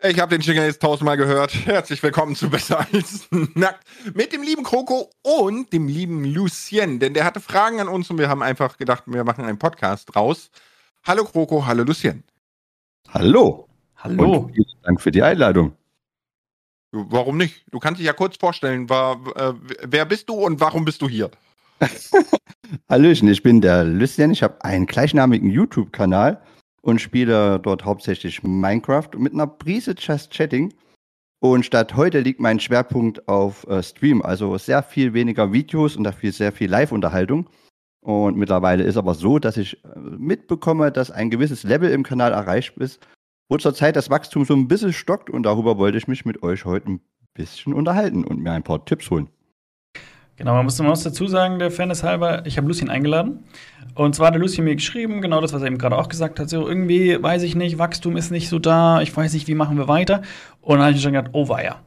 Ich habe den Jingle jetzt tausendmal gehört. Herzlich willkommen zu Besser als Nackt mit dem lieben Kroko und dem lieben Lucien, denn der hatte Fragen an uns und wir haben einfach gedacht, wir machen einen Podcast raus. Hallo Kroko, hallo Lucien. Hallo. Hallo. Und vielen Dank für die Einladung. Warum nicht? Du kannst dich ja kurz vorstellen, war, äh, wer bist du und warum bist du hier? Hallöchen, ich bin der Lucien. Ich habe einen gleichnamigen YouTube-Kanal und spiele dort hauptsächlich Minecraft mit einer Prise Just Chatting. Und statt heute liegt mein Schwerpunkt auf äh, Stream, also sehr viel weniger Videos und dafür sehr viel Live-Unterhaltung. Und mittlerweile ist aber so, dass ich äh, mitbekomme, dass ein gewisses Level im Kanal erreicht ist, wo zurzeit das Wachstum so ein bisschen stockt und darüber wollte ich mich mit euch heute ein bisschen unterhalten und mir ein paar Tipps holen. Genau, man muss noch was dazu sagen, der Fairness halber, ich habe Lucien eingeladen. Und zwar hat der Lucien mir geschrieben, genau das, was er eben gerade auch gesagt hat. So, irgendwie weiß ich nicht, Wachstum ist nicht so da, ich weiß nicht, wie machen wir weiter. Und dann habe ich schon gedacht, oh weia.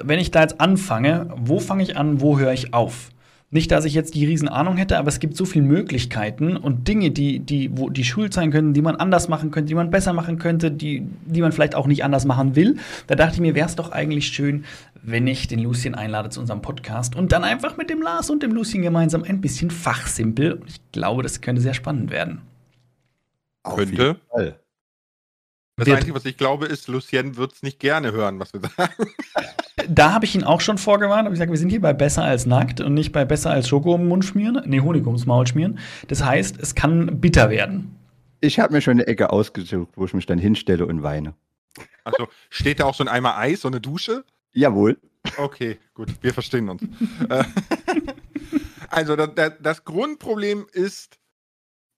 Wenn ich da jetzt anfange, wo fange ich an, wo höre ich auf? Nicht, dass ich jetzt die Riesenahnung hätte, aber es gibt so viele Möglichkeiten und Dinge, die, die, wo die schuld sein könnten, die man anders machen könnte, die man besser machen könnte, die, die man vielleicht auch nicht anders machen will. Da dachte ich mir, wäre es doch eigentlich schön, wenn ich den Lucien einlade zu unserem Podcast und dann einfach mit dem Lars und dem Lucien gemeinsam ein bisschen fachsimpel. Und ich glaube, das könnte sehr spannend werden. Könnte. Das Wird- Einzige, was ich glaube, ist, Lucien wird es nicht gerne hören, was wir sagen. Da habe ich ihn auch schon vorgewarnt. Hab ich gesagt, wir sind hier bei besser als nackt und nicht bei besser als Schoko um den Mund schmieren, nee, Honig ums Maul schmieren. Das heißt, es kann bitter werden. Ich habe mir schon eine Ecke ausgesucht, wo ich mich dann hinstelle und weine. Also steht da auch so ein Eimer Eis, so eine Dusche? Jawohl. Okay, gut, wir verstehen uns. Äh, also da, da, das Grundproblem ist,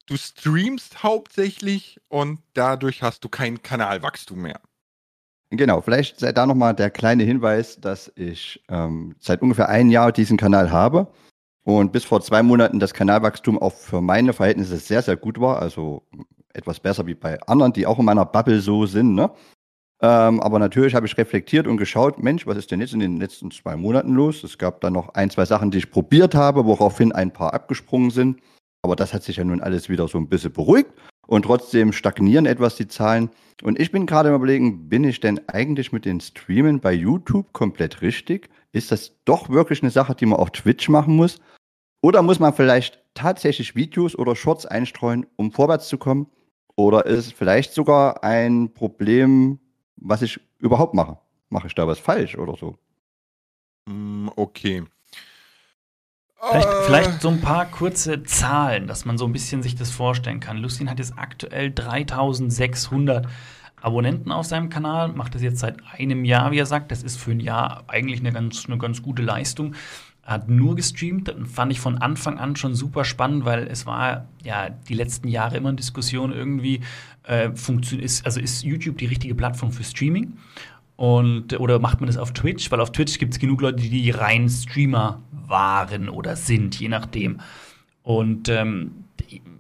du streamst hauptsächlich und dadurch hast du kein Kanalwachstum mehr. Genau, vielleicht sei da nochmal der kleine Hinweis, dass ich ähm, seit ungefähr einem Jahr diesen Kanal habe und bis vor zwei Monaten das Kanalwachstum auch für meine Verhältnisse sehr, sehr gut war. Also etwas besser wie bei anderen, die auch in meiner Bubble so sind. Ne? Ähm, aber natürlich habe ich reflektiert und geschaut, Mensch, was ist denn jetzt in den letzten zwei Monaten los? Es gab dann noch ein, zwei Sachen, die ich probiert habe, woraufhin ein paar abgesprungen sind. Aber das hat sich ja nun alles wieder so ein bisschen beruhigt. Und trotzdem stagnieren etwas die Zahlen. Und ich bin gerade im Überlegen, bin ich denn eigentlich mit den Streamen bei YouTube komplett richtig? Ist das doch wirklich eine Sache, die man auf Twitch machen muss? Oder muss man vielleicht tatsächlich Videos oder Shorts einstreuen, um vorwärts zu kommen? Oder ist es vielleicht sogar ein Problem, was ich überhaupt mache? Mache ich da was falsch oder so? Hm, okay. Vielleicht, Äh, vielleicht so ein paar kurze Zahlen, dass man so ein bisschen sich das vorstellen kann. Lucien hat jetzt aktuell 3600 Abonnenten auf seinem Kanal, macht das jetzt seit einem Jahr, wie er sagt. Das ist für ein Jahr eigentlich eine ganz, eine ganz gute Leistung. Hat nur gestreamt, fand ich von Anfang an schon super spannend, weil es war ja die letzten Jahre immer eine Diskussion irgendwie, äh, ist, also ist YouTube die richtige Plattform für Streaming? Und, oder macht man das auf Twitch? Weil auf Twitch gibt es genug Leute, die rein Streamer waren oder sind, je nachdem. Und ähm,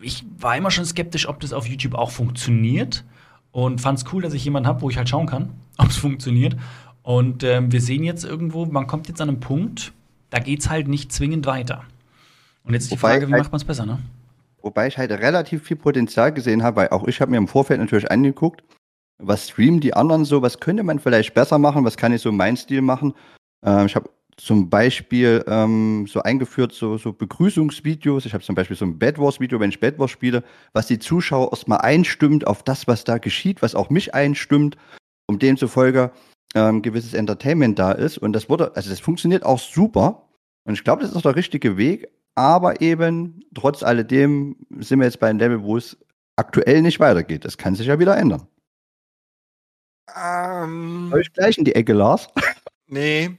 ich war immer schon skeptisch, ob das auf YouTube auch funktioniert. Und fand es cool, dass ich jemanden habe, wo ich halt schauen kann, ob es funktioniert. Und ähm, wir sehen jetzt irgendwo, man kommt jetzt an einen Punkt, da geht es halt nicht zwingend weiter. Und jetzt ist die Frage, wie macht man es besser, ne? Wobei ich halt relativ viel Potenzial gesehen habe, weil auch ich habe mir im Vorfeld natürlich angeguckt, was streamen die anderen so, was könnte man vielleicht besser machen, was kann ich so mein Stil machen. Ähm, ich habe zum Beispiel ähm, so eingeführt, so, so Begrüßungsvideos. Ich habe zum Beispiel so ein Bad Wars-Video, wenn ich Bad Wars spiele, was die Zuschauer erstmal einstimmt auf das, was da geschieht, was auch mich einstimmt, um demzufolge ähm, gewisses Entertainment da ist. Und das wurde, also das funktioniert auch super. Und ich glaube, das ist auch der richtige Weg. Aber eben, trotz alledem sind wir jetzt bei einem Level, wo es aktuell nicht weitergeht. Das kann sich ja wieder ändern. ähm, Soll ich gleich in die Ecke, Lars? nee.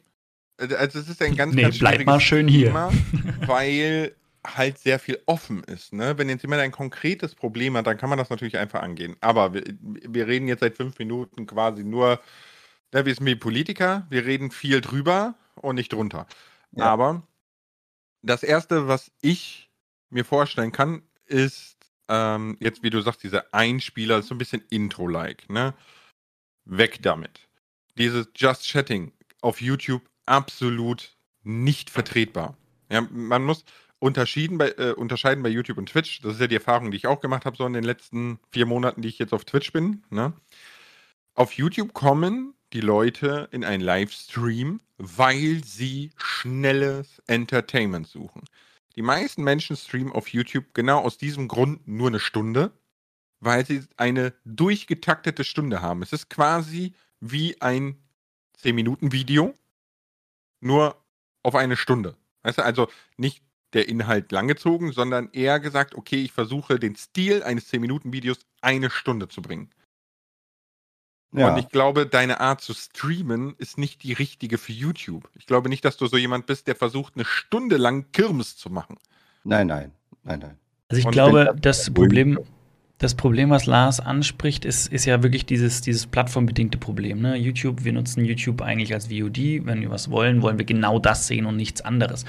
Also es ist ein ganz, Nee, ganz bleib mal schön hier. Thema, weil halt sehr viel offen ist. Ne? Wenn jetzt jemand ein konkretes Problem hat, dann kann man das natürlich einfach angehen. Aber wir, wir reden jetzt seit fünf Minuten quasi nur, ne, wir sind wie Politiker, wir reden viel drüber und nicht drunter. Ja. Aber das Erste, was ich mir vorstellen kann, ist ähm, jetzt, wie du sagst, diese Einspieler, so ein bisschen Intro-like. Ne? Weg damit. Dieses Just Chatting auf YouTube absolut nicht vertretbar. Ja, man muss unterschieden bei, äh, unterscheiden bei YouTube und Twitch. Das ist ja die Erfahrung, die ich auch gemacht habe, so in den letzten vier Monaten, die ich jetzt auf Twitch bin. Ne? Auf YouTube kommen die Leute in einen Livestream, weil sie schnelles Entertainment suchen. Die meisten Menschen streamen auf YouTube genau aus diesem Grund nur eine Stunde, weil sie eine durchgetaktete Stunde haben. Es ist quasi wie ein 10-Minuten-Video, nur auf eine Stunde. Weißt du, also nicht der Inhalt langgezogen, sondern eher gesagt, okay, ich versuche den Stil eines 10-Minuten-Videos eine Stunde zu bringen. Ja. Und ich glaube, deine Art zu streamen ist nicht die richtige für YouTube. Ich glaube nicht, dass du so jemand bist, der versucht, eine Stunde lang Kirmes zu machen. Nein, nein, nein, nein. Also ich Und glaube, das Problem, das Problem, was Lars anspricht, ist, ist ja wirklich dieses, dieses plattformbedingte Problem. Ne? YouTube, wir nutzen YouTube eigentlich als VOD. Wenn wir was wollen, wollen wir genau das sehen und nichts anderes.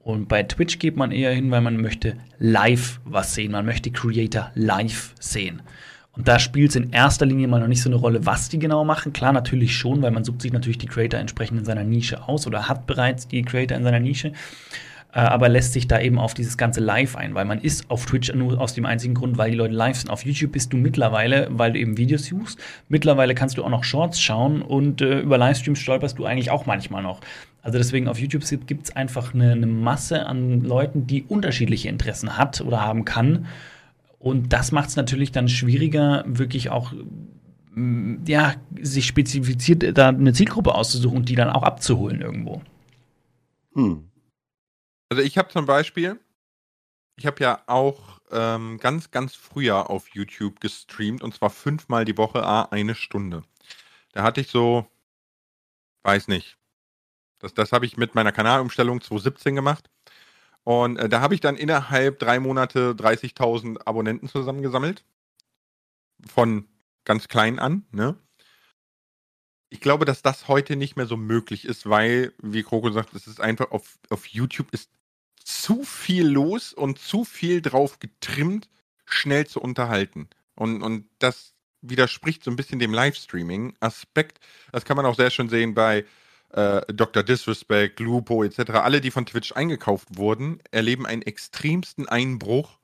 Und bei Twitch geht man eher hin, weil man möchte live was sehen. Man möchte Creator live sehen. Und da spielt es in erster Linie mal noch nicht so eine Rolle, was die genau machen. Klar, natürlich schon, weil man sucht sich natürlich die Creator entsprechend in seiner Nische aus oder hat bereits die Creator in seiner Nische. Äh, aber lässt sich da eben auf dieses ganze Live ein, weil man ist auf Twitch nur aus dem einzigen Grund, weil die Leute live sind. Auf YouTube bist du mittlerweile, weil du eben Videos suchst. Mittlerweile kannst du auch noch Shorts schauen und äh, über Livestreams stolperst du eigentlich auch manchmal noch. Also deswegen auf YouTube gibt es einfach eine, eine Masse an Leuten, die unterschiedliche Interessen hat oder haben kann. Und das macht es natürlich dann schwieriger, wirklich auch mm, ja, sich spezifiziert da eine Zielgruppe auszusuchen und die dann auch abzuholen irgendwo. Hm. Also ich habe zum Beispiel, ich habe ja auch ähm, ganz, ganz früher auf YouTube gestreamt und zwar fünfmal die Woche, a eine Stunde. Da hatte ich so, weiß nicht, das, das habe ich mit meiner Kanalumstellung 2017 gemacht. Und äh, da habe ich dann innerhalb drei Monate 30.000 Abonnenten zusammengesammelt. Von ganz klein an. Ne? Ich glaube, dass das heute nicht mehr so möglich ist, weil, wie Kroko sagt, es ist einfach auf, auf YouTube ist zu viel los und zu viel drauf getrimmt, schnell zu unterhalten. Und, und das widerspricht so ein bisschen dem Livestreaming-Aspekt. Das kann man auch sehr schön sehen bei äh, Dr. Disrespect, Lupo etc., alle, die von Twitch eingekauft wurden, erleben einen extremsten Einbruch,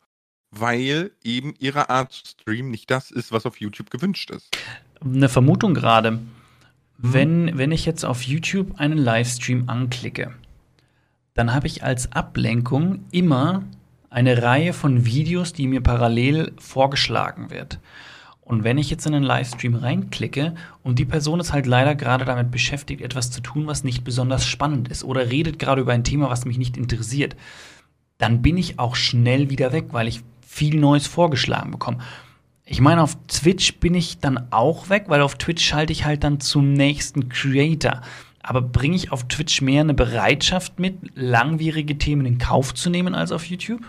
weil eben ihre Art zu streamen nicht das ist, was auf YouTube gewünscht ist. Eine Vermutung gerade. Mhm. Wenn, wenn ich jetzt auf YouTube einen Livestream anklicke, dann habe ich als Ablenkung immer eine Reihe von Videos, die mir parallel vorgeschlagen wird. Und wenn ich jetzt in einen Livestream reinklicke und die Person ist halt leider gerade damit beschäftigt, etwas zu tun, was nicht besonders spannend ist oder redet gerade über ein Thema, was mich nicht interessiert, dann bin ich auch schnell wieder weg, weil ich viel Neues vorgeschlagen bekomme. Ich meine, auf Twitch bin ich dann auch weg, weil auf Twitch schalte ich halt dann zum nächsten Creator. Aber bringe ich auf Twitch mehr eine Bereitschaft mit, langwierige Themen in Kauf zu nehmen als auf YouTube?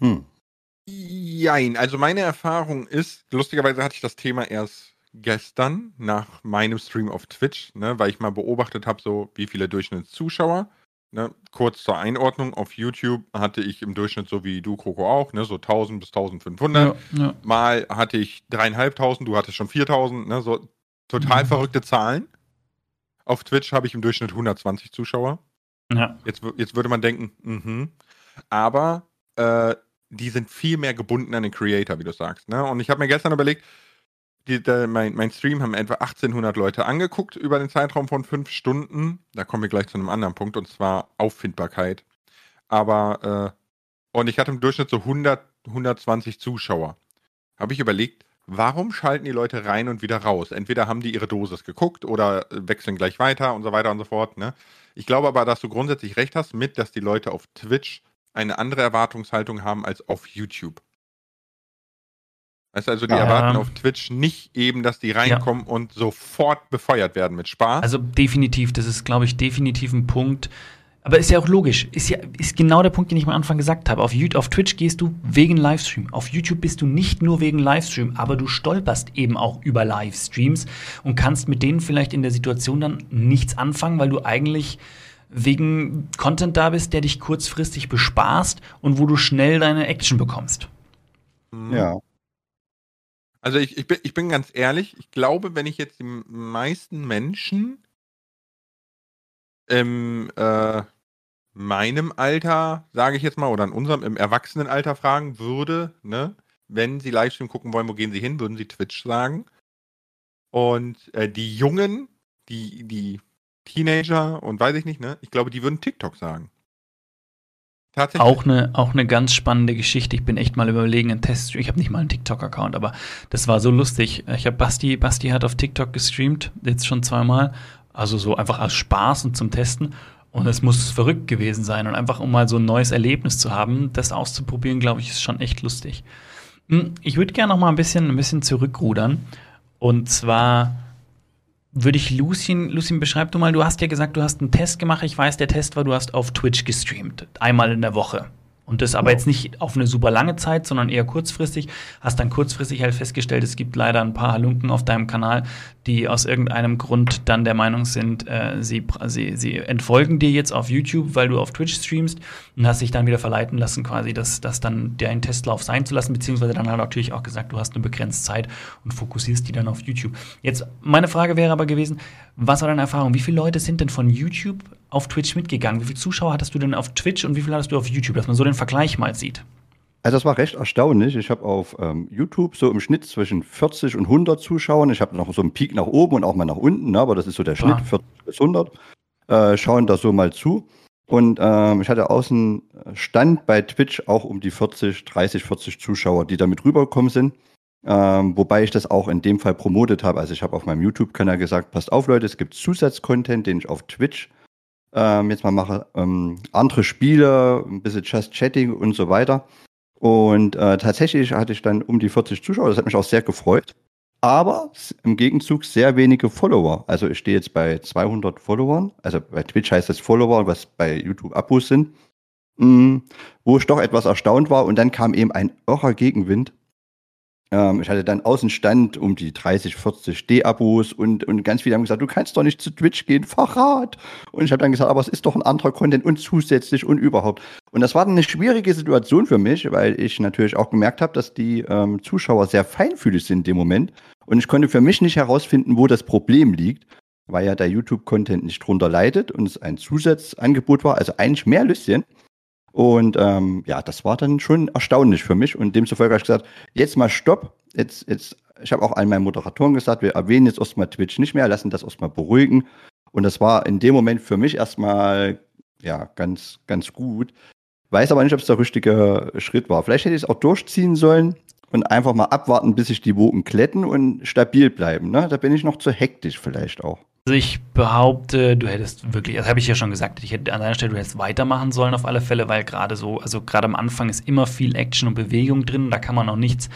Hm. Jein, also meine Erfahrung ist, lustigerweise hatte ich das Thema erst gestern nach meinem Stream auf Twitch, ne, weil ich mal beobachtet habe, so wie viele Durchschnittszuschauer. Ne, kurz zur Einordnung, auf YouTube hatte ich im Durchschnitt so wie du, Kroko auch, ne, so 1000 bis 1500. Ja, ja. Mal hatte ich dreieinhalbtausend, du hattest schon 4000, ne, so total mhm. verrückte Zahlen. Auf Twitch habe ich im Durchschnitt 120 Zuschauer. Ja. Jetzt, jetzt würde man denken, mh. aber äh, die sind viel mehr gebunden an den Creator, wie du sagst. Ne? Und ich habe mir gestern überlegt, die, der, mein, mein, Stream haben etwa 1800 Leute angeguckt über den Zeitraum von fünf Stunden. Da kommen wir gleich zu einem anderen Punkt, und zwar Auffindbarkeit. Aber, äh, und ich hatte im Durchschnitt so 100, 120 Zuschauer. Habe ich überlegt, warum schalten die Leute rein und wieder raus? Entweder haben die ihre Dosis geguckt oder wechseln gleich weiter und so weiter und so fort. Ne? Ich glaube aber, dass du grundsätzlich recht hast mit, dass die Leute auf Twitch eine andere Erwartungshaltung haben als auf YouTube. Weißt du, also die erwarten auf Twitch nicht eben, dass die reinkommen ja. und sofort befeuert werden mit Spaß. Also definitiv, das ist, glaube ich, definitiv ein Punkt. Aber ist ja auch logisch. Ist ja ist genau der Punkt, den ich am Anfang gesagt habe. Auf, YouTube, auf Twitch gehst du wegen Livestream. Auf YouTube bist du nicht nur wegen Livestream, aber du stolperst eben auch über Livestreams und kannst mit denen vielleicht in der Situation dann nichts anfangen, weil du eigentlich wegen Content da bist, der dich kurzfristig bespaßt und wo du schnell deine Action bekommst. Mhm. Ja. Also ich, ich, bin, ich bin ganz ehrlich, ich glaube, wenn ich jetzt die meisten Menschen im äh, meinem Alter, sage ich jetzt mal, oder in unserem, im Erwachsenenalter fragen würde, ne, wenn sie Livestream gucken wollen, wo gehen sie hin, würden sie Twitch sagen. Und äh, die Jungen, die, die Teenager und weiß ich nicht, ne? Ich glaube, die würden TikTok sagen. Tatsächlich. Auch eine, auch eine ganz spannende Geschichte. Ich bin echt mal überlegen, einen Test. Ich habe nicht mal einen TikTok-Account, aber das war so lustig. Ich habe Basti, Basti hat auf TikTok gestreamt, jetzt schon zweimal. Also so einfach aus Spaß und zum Testen. Und es muss verrückt gewesen sein. Und einfach, um mal so ein neues Erlebnis zu haben, das auszuprobieren, glaube ich, ist schon echt lustig. Hm, ich würde gerne noch mal ein bisschen, ein bisschen zurückrudern. Und zwar würde ich Lucien, Lucien, beschreib du mal, du hast ja gesagt, du hast einen Test gemacht. Ich weiß, der Test war, du hast auf Twitch gestreamt. Einmal in der Woche. Und das aber jetzt nicht auf eine super lange Zeit, sondern eher kurzfristig. Hast dann kurzfristig halt festgestellt, es gibt leider ein paar Halunken auf deinem Kanal, die aus irgendeinem Grund dann der Meinung sind, äh, sie, sie, sie entfolgen dir jetzt auf YouTube, weil du auf Twitch streamst und hast dich dann wieder verleiten lassen, quasi das, das dann deinen Testlauf sein zu lassen, beziehungsweise dann halt natürlich auch gesagt, du hast eine begrenzte Zeit und fokussierst die dann auf YouTube. Jetzt, meine Frage wäre aber gewesen, was war deine Erfahrung? Wie viele Leute sind denn von YouTube auf Twitch mitgegangen? Wie viele Zuschauer hattest du denn auf Twitch und wie viele hattest du auf YouTube, dass man so den Vergleich mal sieht? Also das war recht erstaunlich. Ich habe auf ähm, YouTube so im Schnitt zwischen 40 und 100 Zuschauern. Ich habe noch so einen Peak nach oben und auch mal nach unten, ne? aber das ist so der Schnitt, 40 bis 100. Äh, schauen da so mal zu. Und ähm, ich hatte außen Stand bei Twitch auch um die 40, 30, 40 Zuschauer, die damit rübergekommen sind. Ähm, wobei ich das auch in dem Fall promotet habe. Also ich habe auf meinem YouTube-Kanal gesagt, passt auf Leute, es gibt Zusatzcontent, den ich auf Twitch ähm, jetzt mal mache. Ähm, andere Spiele, ein bisschen Just Chatting und so weiter. Und äh, tatsächlich hatte ich dann um die 40 Zuschauer, das hat mich auch sehr gefreut. Aber im Gegenzug sehr wenige Follower. Also ich stehe jetzt bei 200 Followern. Also bei Twitch heißt das Follower, was bei YouTube Abos sind. Mh, wo ich doch etwas erstaunt war. Und dann kam eben ein irrer Gegenwind ich hatte dann Außenstand um die 30, 40 D-Abos und, und ganz viele haben gesagt, du kannst doch nicht zu Twitch gehen, Verrat. Und ich habe dann gesagt, aber es ist doch ein anderer Content und zusätzlich und überhaupt. Und das war dann eine schwierige Situation für mich, weil ich natürlich auch gemerkt habe, dass die ähm, Zuschauer sehr feinfühlig sind in dem Moment. Und ich konnte für mich nicht herausfinden, wo das Problem liegt, weil ja der YouTube-Content nicht drunter leidet und es ein Zusatzangebot war, also eigentlich mehr Lüsschen. Und ähm, ja, das war dann schon erstaunlich für mich. Und demzufolge habe ich gesagt, jetzt mal Stopp. Jetzt, jetzt, ich habe auch an meinen Moderatoren gesagt, wir erwähnen jetzt erstmal Twitch nicht mehr, lassen das erstmal beruhigen. Und das war in dem Moment für mich erstmal ja ganz, ganz gut. Weiß aber nicht, ob es der richtige Schritt war. Vielleicht hätte ich es auch durchziehen sollen und einfach mal abwarten, bis sich die Wogen kletten und stabil bleiben. Ne? Da bin ich noch zu hektisch vielleicht auch. Also ich behaupte, du hättest wirklich, das habe ich ja schon gesagt, ich hätte an deiner Stelle, du hättest weitermachen sollen auf alle Fälle, weil gerade so, also gerade am Anfang ist immer viel Action und Bewegung drin, da kann man noch nichts,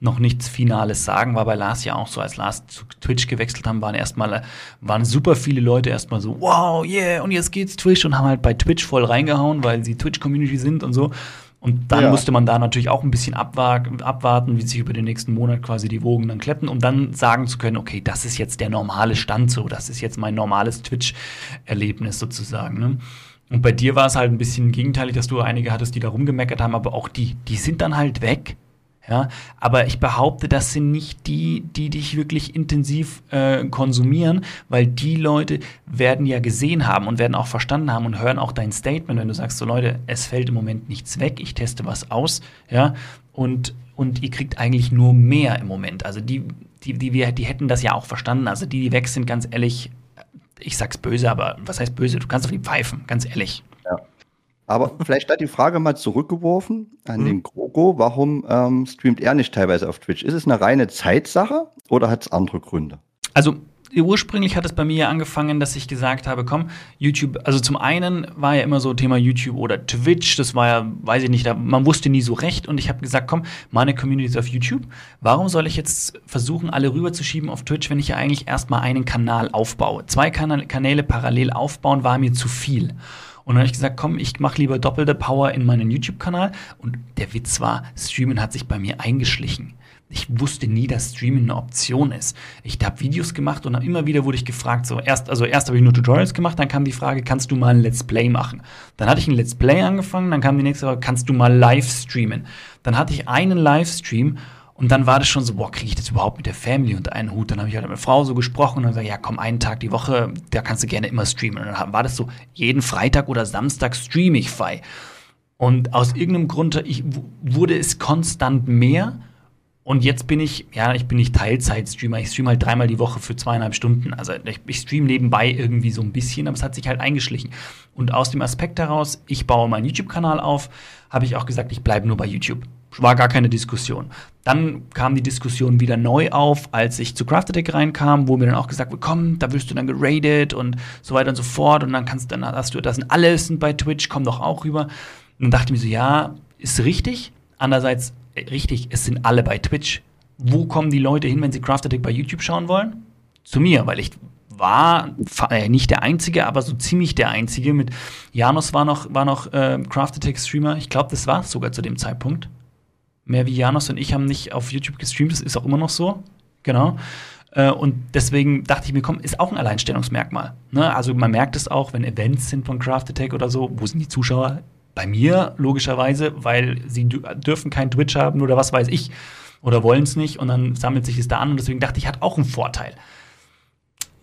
noch nichts Finales sagen. War bei Lars ja auch so, als Lars zu Twitch gewechselt haben, waren erstmal, waren super viele Leute erstmal so, wow, yeah, und jetzt geht's Twitch und haben halt bei Twitch voll reingehauen, weil sie Twitch-Community sind und so. Und dann ja. musste man da natürlich auch ein bisschen abwarten, wie sich über den nächsten Monat quasi die Wogen dann kleppen, um dann sagen zu können, okay, das ist jetzt der normale Stand so, das ist jetzt mein normales Twitch-Erlebnis sozusagen. Ne? Und bei dir war es halt ein bisschen gegenteilig, dass du einige hattest, die da rumgemeckert haben, aber auch die, die sind dann halt weg. Ja, aber ich behaupte, das sind nicht die, die dich wirklich intensiv äh, konsumieren, weil die Leute werden ja gesehen haben und werden auch verstanden haben und hören auch dein Statement, wenn du sagst, so Leute, es fällt im Moment nichts weg, ich teste was aus, ja, und, und ihr kriegt eigentlich nur mehr im Moment. Also die, die, die, wir, die hätten das ja auch verstanden. Also die, die weg sind, ganz ehrlich, ich sag's böse, aber was heißt böse? Du kannst auf die pfeifen, ganz ehrlich. Aber vielleicht da die Frage mal zurückgeworfen an mhm. den Krogo. Warum ähm, streamt er nicht teilweise auf Twitch? Ist es eine reine Zeitsache oder hat es andere Gründe? Also ursprünglich hat es bei mir ja angefangen, dass ich gesagt habe, komm, YouTube, also zum einen war ja immer so Thema YouTube oder Twitch, das war ja, weiß ich nicht, man wusste nie so recht und ich habe gesagt, komm, meine Community ist auf YouTube, warum soll ich jetzt versuchen, alle rüberzuschieben auf Twitch, wenn ich ja eigentlich erstmal einen Kanal aufbaue? Zwei Kanäle parallel aufbauen war mir zu viel. Und dann habe ich gesagt, komm, ich mache lieber doppelte Power in meinen YouTube-Kanal. Und der Witz war, Streamen hat sich bei mir eingeschlichen. Ich wusste nie, dass Streaming eine Option ist. Ich habe Videos gemacht und immer wieder wurde ich gefragt, so erst, also erst habe ich nur Tutorials gemacht, dann kam die Frage, kannst du mal ein Let's Play machen? Dann hatte ich ein Let's Play angefangen, dann kam die nächste Frage, kannst du mal live streamen? Dann hatte ich einen Livestream und dann war das schon so, boah, kriege ich das überhaupt mit der Family unter einen Hut? Dann habe ich halt mit meiner Frau so gesprochen und gesagt, ja, komm, einen Tag die Woche, da kannst du gerne immer streamen. Und dann war das so, jeden Freitag oder Samstag streame ich frei. Und aus irgendeinem Grund ich, wurde es konstant mehr Und jetzt bin ich, ja, ich bin nicht Teilzeit-Streamer. Ich streame halt dreimal die Woche für zweieinhalb Stunden. Also ich, ich streame nebenbei irgendwie so ein bisschen, aber es hat sich halt eingeschlichen. Und aus dem Aspekt heraus, ich baue meinen YouTube-Kanal auf, habe ich auch gesagt, ich bleibe nur bei YouTube. War gar keine Diskussion. Dann kam die Diskussion wieder neu auf, als ich zu Craftedec reinkam, wo mir dann auch gesagt wurde, komm, da wirst du dann geradet und so weiter und so fort. Und dann kannst dann hast du, das sind alles bei Twitch, komm doch auch rüber. Und dann dachte ich mir so, ja, ist richtig. Andererseits richtig, es sind alle bei Twitch. Wo kommen die Leute hin, wenn sie Crafted bei YouTube schauen wollen? Zu mir, weil ich war äh, nicht der Einzige, aber so ziemlich der Einzige. Mit Janos war noch, war noch äh, Crafted Streamer. Ich glaube, das war es sogar zu dem Zeitpunkt. Mehr wie Janos und ich haben nicht auf YouTube gestreamt, das ist auch immer noch so. Genau. Äh, und deswegen dachte ich mir, komm, ist auch ein Alleinstellungsmerkmal. Ne? Also man merkt es auch, wenn Events sind von Craft Attack oder so, wo sind die Zuschauer? Bei mir logischerweise, weil sie dürfen kein Twitch haben oder was weiß ich oder wollen es nicht und dann sammelt sich es da an und deswegen dachte ich, hat auch einen Vorteil.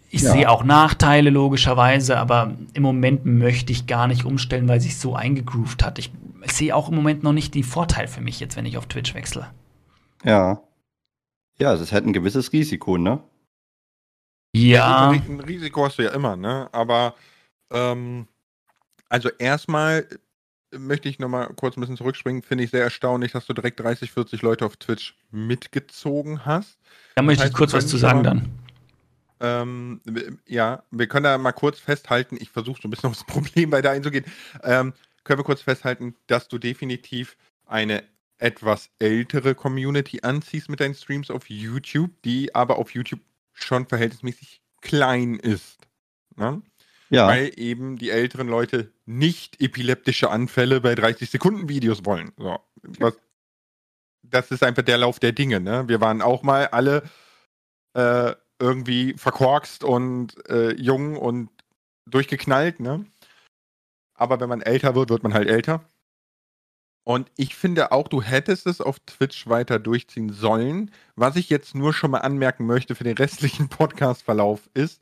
Ich ja. sehe auch Nachteile logischerweise, aber im Moment möchte ich gar nicht umstellen, weil sich so eingegroovt hat. Ich sehe auch im Moment noch nicht die Vorteil für mich jetzt, wenn ich auf Twitch wechsle. Ja. Ja, es ist halt ein gewisses Risiko, ne? Ja. Ein Risiko hast du ja immer, ne? Aber ähm, also erstmal möchte ich nochmal kurz ein bisschen zurückspringen. Finde ich sehr erstaunlich, dass du direkt 30, 40 Leute auf Twitch mitgezogen hast. Da möchte ich kurz was zu sagen dann. Ähm, ja, wir können da mal kurz festhalten. Ich versuche so ein bisschen aufs Problem weiter einzugehen. Ähm, können wir kurz festhalten, dass du definitiv eine etwas ältere Community anziehst mit deinen Streams auf YouTube, die aber auf YouTube schon verhältnismäßig klein ist. Ne? Ja. Weil eben die älteren Leute nicht epileptische Anfälle bei 30 Sekunden Videos wollen. So, was, das ist einfach der Lauf der Dinge. Ne? Wir waren auch mal alle äh, irgendwie verkorkst und äh, jung und durchgeknallt. Ne? Aber wenn man älter wird, wird man halt älter. Und ich finde auch, du hättest es auf Twitch weiter durchziehen sollen. Was ich jetzt nur schon mal anmerken möchte für den restlichen Podcast-Verlauf ist,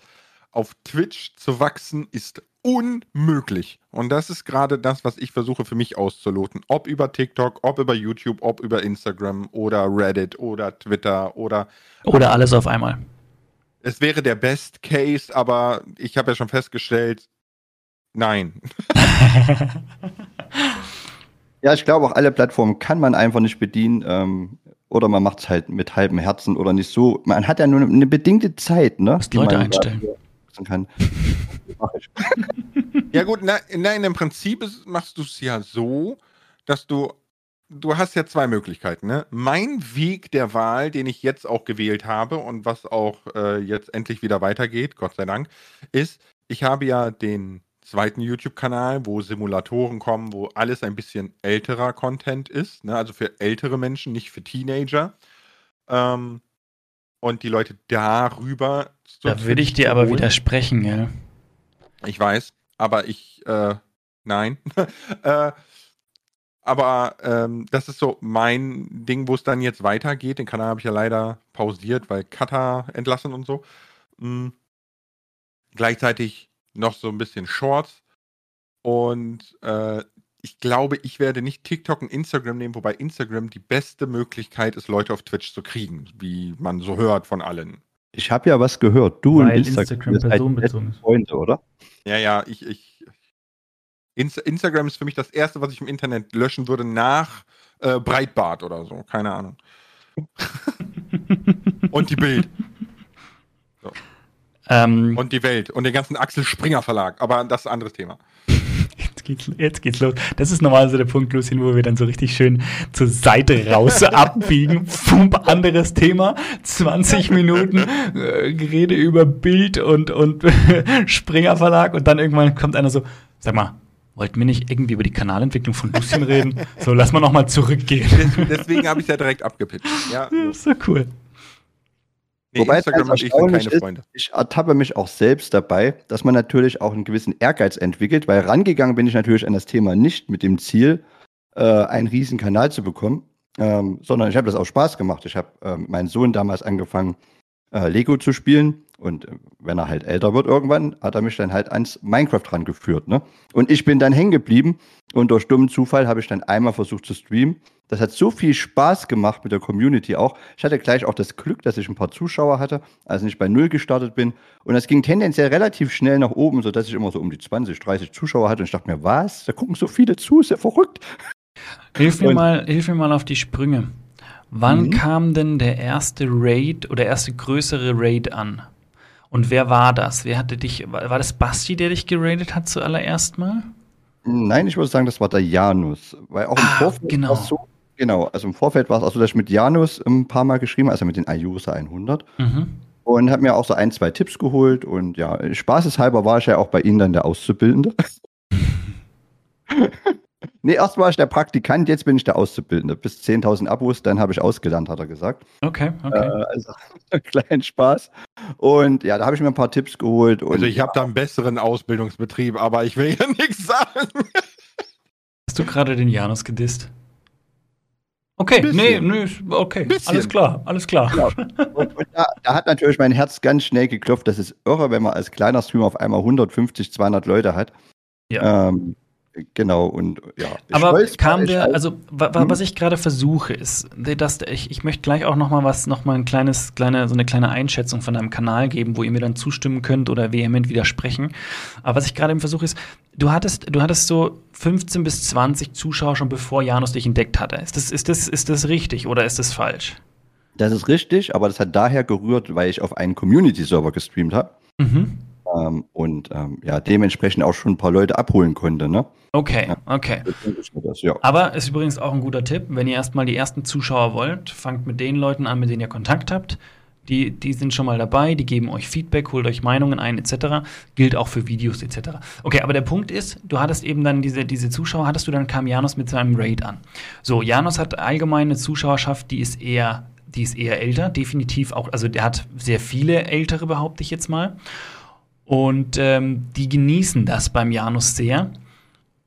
auf Twitch zu wachsen ist unmöglich. Und das ist gerade das, was ich versuche für mich auszuloten. Ob über TikTok, ob über YouTube, ob über Instagram oder Reddit oder Twitter oder. Oder alles auf einmal. Es wäre der Best Case, aber ich habe ja schon festgestellt, nein. ja, ich glaube, auch alle Plattformen kann man einfach nicht bedienen. Ähm, oder man macht es halt mit halbem Herzen oder nicht so. Man hat ja nur eine bedingte Zeit, ne? Die Leute einstellen. Da, nutzen kann. Ja gut, nein, nein im Prinzip ist, machst du es ja so, dass du, du hast ja zwei Möglichkeiten. Ne? Mein Weg der Wahl, den ich jetzt auch gewählt habe und was auch äh, jetzt endlich wieder weitergeht, Gott sei Dank, ist, ich habe ja den zweiten YouTube-Kanal, wo Simulatoren kommen, wo alles ein bisschen älterer Content ist, ne? also für ältere Menschen, nicht für Teenager. Ähm, und die Leute darüber. Da würde ich dir aber holen. widersprechen, ja. Ich weiß, aber ich, äh, nein. äh, aber ähm, das ist so mein Ding, wo es dann jetzt weitergeht. Den Kanal habe ich ja leider pausiert, weil Kata entlassen und so. Mhm. Gleichzeitig noch so ein bisschen Shorts. Und äh, ich glaube, ich werde nicht TikTok und Instagram nehmen, wobei Instagram die beste Möglichkeit ist, Leute auf Twitch zu kriegen, wie man so hört von allen. Ich habe ja was gehört. Du Weil und Instagram, Instagram personenbezogen Freunde, oder? Ja, ja, ich, ich Insta Instagram ist für mich das erste, was ich im Internet löschen würde nach äh, Breitbart oder so, keine Ahnung. und die Bild. So. Ähm, und die Welt und den ganzen Axel Springer Verlag, aber das ist ein anderes Thema geht's, jetzt geht's los. Das ist normalerweise der Punkt, Lucien, wo wir dann so richtig schön zur Seite raus abbiegen. Fump, anderes Thema. 20 Minuten äh, Gerede über Bild und, und Springer Verlag und dann irgendwann kommt einer so, sag mal, wollten wir nicht irgendwie über die Kanalentwicklung von Lucien reden? So, lass mal nochmal zurückgehen. Deswegen habe ich es ja direkt abgepitcht. Ja, so. so cool. Nee, Wobei Instagram und ich sind keine Freunde. Ist, ich ertappe mich auch selbst dabei, dass man natürlich auch einen gewissen Ehrgeiz entwickelt, weil rangegangen bin ich natürlich an das Thema nicht mit dem Ziel, äh, einen riesen Kanal zu bekommen, ähm, sondern ich habe das auch Spaß gemacht. Ich habe äh, meinen Sohn damals angefangen, äh, Lego zu spielen und äh, wenn er halt älter wird irgendwann, hat er mich dann halt ans Minecraft rangeführt. Ne? Und ich bin dann hängen geblieben und durch dummen Zufall habe ich dann einmal versucht zu streamen Das hat so viel Spaß gemacht mit der Community auch. Ich hatte gleich auch das Glück, dass ich ein paar Zuschauer hatte, als ich bei Null gestartet bin. Und das ging tendenziell relativ schnell nach oben, sodass ich immer so um die 20, 30 Zuschauer hatte. Und ich dachte mir, was? Da gucken so viele zu, ist ja verrückt. Hilf mir, mal, hilf mir mal auf die Sprünge. Wann mhm. kam denn der erste Raid oder erste größere Raid an? Und wer war das? Wer hatte dich, war das Basti, der dich geradet hat zuallererst mal? Nein, ich würde sagen, das war der Janus. Weil auch im ah, Vorfeld genau. so, Genau, also im Vorfeld war es auch so, dass ich mit Janus ein paar Mal geschrieben also mit den iUser 100. Mhm. Und habe mir auch so ein, zwei Tipps geholt. Und ja, spaßeshalber war ich ja auch bei Ihnen dann der Auszubildende. nee, erst war ich der Praktikant, jetzt bin ich der Auszubildende. Bis 10.000 Abos, dann habe ich ausgelernt, hat er gesagt. Okay, okay. Äh, also, kleinen Spaß. Und ja, da habe ich mir ein paar Tipps geholt. also, ich habe da einen besseren Ausbildungsbetrieb, aber ich will ja nichts sagen. Hast du gerade den Janus gedisst? Okay, nee, nee, okay, Bisschen. alles klar, alles klar. Genau. Und, und da, da, hat natürlich mein Herz ganz schnell geklopft. Das ist irre, wenn man als kleiner Streamer auf einmal 150, 200 Leute hat. Ja. Ähm, Genau, und ja. Aber kam der, halt also hm? was ich gerade versuche, ist, dass ich, ich möchte gleich auch noch mal was, noch mal ein kleines, kleine, so eine kleine Einschätzung von deinem Kanal geben, wo ihr mir dann zustimmen könnt oder vehement widersprechen. Aber was ich gerade im Versuch ist, du hattest, du hattest so 15 bis 20 Zuschauer schon bevor Janus dich entdeckt hatte. Ist das, ist das, ist das richtig oder ist das falsch? Das ist richtig, aber das hat daher gerührt, weil ich auf einen Community-Server gestreamt habe. Mhm. Ähm, und ähm, ja, dementsprechend auch schon ein paar Leute abholen konnte. Ne? Okay, ja, okay. Das, ja. Aber ist übrigens auch ein guter Tipp, wenn ihr erstmal die ersten Zuschauer wollt, fangt mit den Leuten an, mit denen ihr Kontakt habt. Die, die sind schon mal dabei, die geben euch Feedback, holt euch Meinungen ein, etc. Gilt auch für Videos, etc. Okay, aber der Punkt ist, du hattest eben dann diese, diese Zuschauer, hattest du dann kam Janus mit seinem Raid an. So, Janus hat allgemeine Zuschauerschaft, die ist eher, die ist eher älter, definitiv auch, also der hat sehr viele ältere, behaupte ich jetzt mal. Und ähm, die genießen das beim Janus sehr,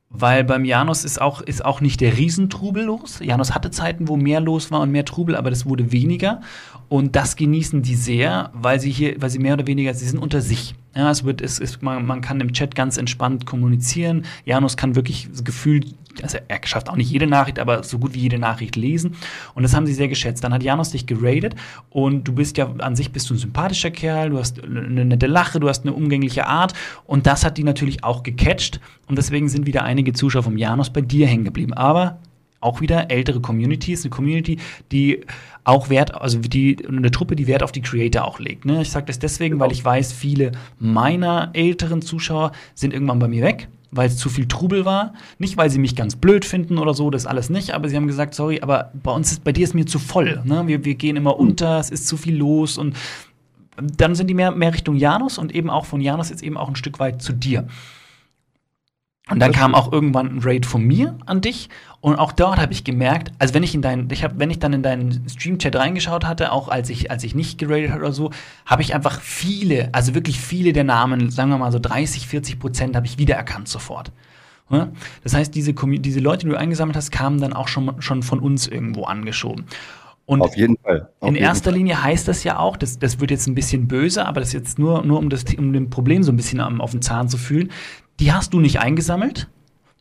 weil beim Janus ist auch, ist auch nicht der Riesentrubel los. Janus hatte Zeiten, wo mehr los war und mehr Trubel, aber das wurde weniger. Und das genießen die sehr, weil sie hier, weil sie mehr oder weniger, sie sind unter sich. Ja, es wird, es ist, man, man kann im Chat ganz entspannt kommunizieren. Janus kann wirklich gefühlt, also er schafft auch nicht jede Nachricht, aber so gut wie jede Nachricht lesen. Und das haben sie sehr geschätzt. Dann hat Janus dich geradet und du bist ja an sich bist du ein sympathischer Kerl, du hast eine nette Lache, du hast eine umgängliche Art und das hat die natürlich auch gecatcht und deswegen sind wieder einige Zuschauer vom Janus bei dir hängen geblieben. Aber auch wieder ältere Communities, eine Community, die auch Wert, also die eine Truppe, die Wert auf die Creator auch legt. Ne? Ich sage das deswegen, genau. weil ich weiß, viele meiner älteren Zuschauer sind irgendwann bei mir weg, weil es zu viel Trubel war. Nicht, weil sie mich ganz blöd finden oder so, das alles nicht, aber sie haben gesagt, sorry, aber bei uns ist, bei dir ist mir zu voll. Ne? Wir, wir gehen immer unter, es ist zu viel los und dann sind die mehr, mehr Richtung Janus und eben auch von Janus jetzt eben auch ein Stück weit zu dir. Und dann kam auch irgendwann ein Raid von mir an dich und auch dort habe ich gemerkt, also wenn ich in deinen, ich habe, wenn ich dann in deinen Stream-Chat reingeschaut hatte, auch als ich, als ich nicht geradet hatte oder so, habe ich einfach viele, also wirklich viele der Namen, sagen wir mal so 30, 40 Prozent, habe ich wiedererkannt sofort. Das heißt, diese, diese Leute, die du eingesammelt hast, kamen dann auch schon, schon von uns irgendwo angeschoben. Und Auf jeden Fall. Auf in jeden erster Fall. Linie heißt das ja auch, das, das wird jetzt ein bisschen böse, aber das ist jetzt nur, nur um, das, um dem Problem so ein bisschen auf den Zahn zu fühlen. Die hast du nicht eingesammelt,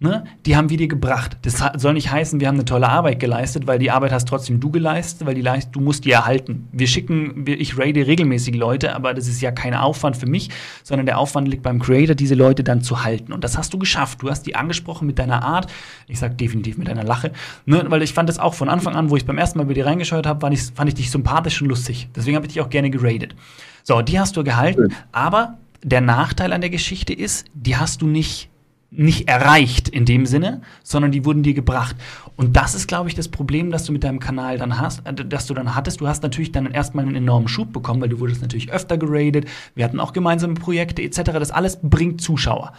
Ne? Die haben wir dir gebracht. Das soll nicht heißen, wir haben eine tolle Arbeit geleistet, weil die Arbeit hast trotzdem du geleistet, weil die Leist du musst die erhalten. Wir schicken, ich raide regelmäßig Leute, aber das ist ja kein Aufwand für mich, sondern der Aufwand liegt beim Creator, diese Leute dann zu halten. Und das hast du geschafft. Du hast die angesprochen mit deiner Art. Ich sag definitiv mit deiner Lache. Ne? Weil ich fand das auch von Anfang an, wo ich beim ersten Mal bei dir reingeschaut habe, fand ich, fand ich dich sympathisch und lustig. Deswegen habe ich dich auch gerne geradet. So, die hast du gehalten, aber der Nachteil an der Geschichte ist, die hast du nicht nicht erreicht in dem Sinne, sondern die wurden dir gebracht. Und das ist, glaube ich, das Problem, das du mit deinem Kanal dann hast, äh, das du dann hattest. Du hast natürlich dann erstmal einen enormen Schub bekommen, weil du wurdest natürlich öfter geradet. Wir hatten auch gemeinsame Projekte etc. Das alles bringt Zuschauer.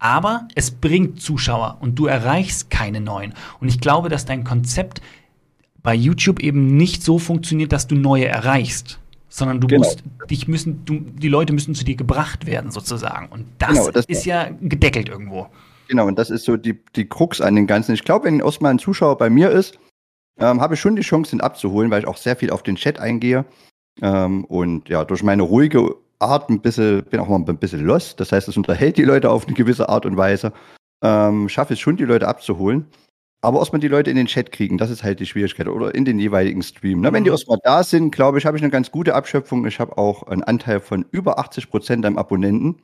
Aber es bringt Zuschauer und du erreichst keine neuen. Und ich glaube, dass dein Konzept bei YouTube eben nicht so funktioniert, dass du neue erreichst sondern du genau. musst, dich müssen, du, die Leute müssen zu dir gebracht werden, sozusagen. Und das, genau, das ist ja gedeckelt irgendwo. Genau, und das ist so die, die Krux an den Ganzen. Ich glaube, wenn erstmal ein Zuschauer bei mir ist, ähm, habe ich schon die Chance, ihn abzuholen, weil ich auch sehr viel auf den Chat eingehe. Ähm, und ja, durch meine ruhige Art ein bisschen, bin auch mal ein bisschen lost. Das heißt, es unterhält die Leute auf eine gewisse Art und Weise. Ähm, schaffe es schon, die Leute abzuholen. Aber erstmal die Leute in den Chat kriegen, das ist halt die Schwierigkeit. Oder in den jeweiligen Stream. Ne? Wenn die erstmal da sind, glaube ich, habe ich eine ganz gute Abschöpfung. Ich habe auch einen Anteil von über 80 Prozent am Abonnenten,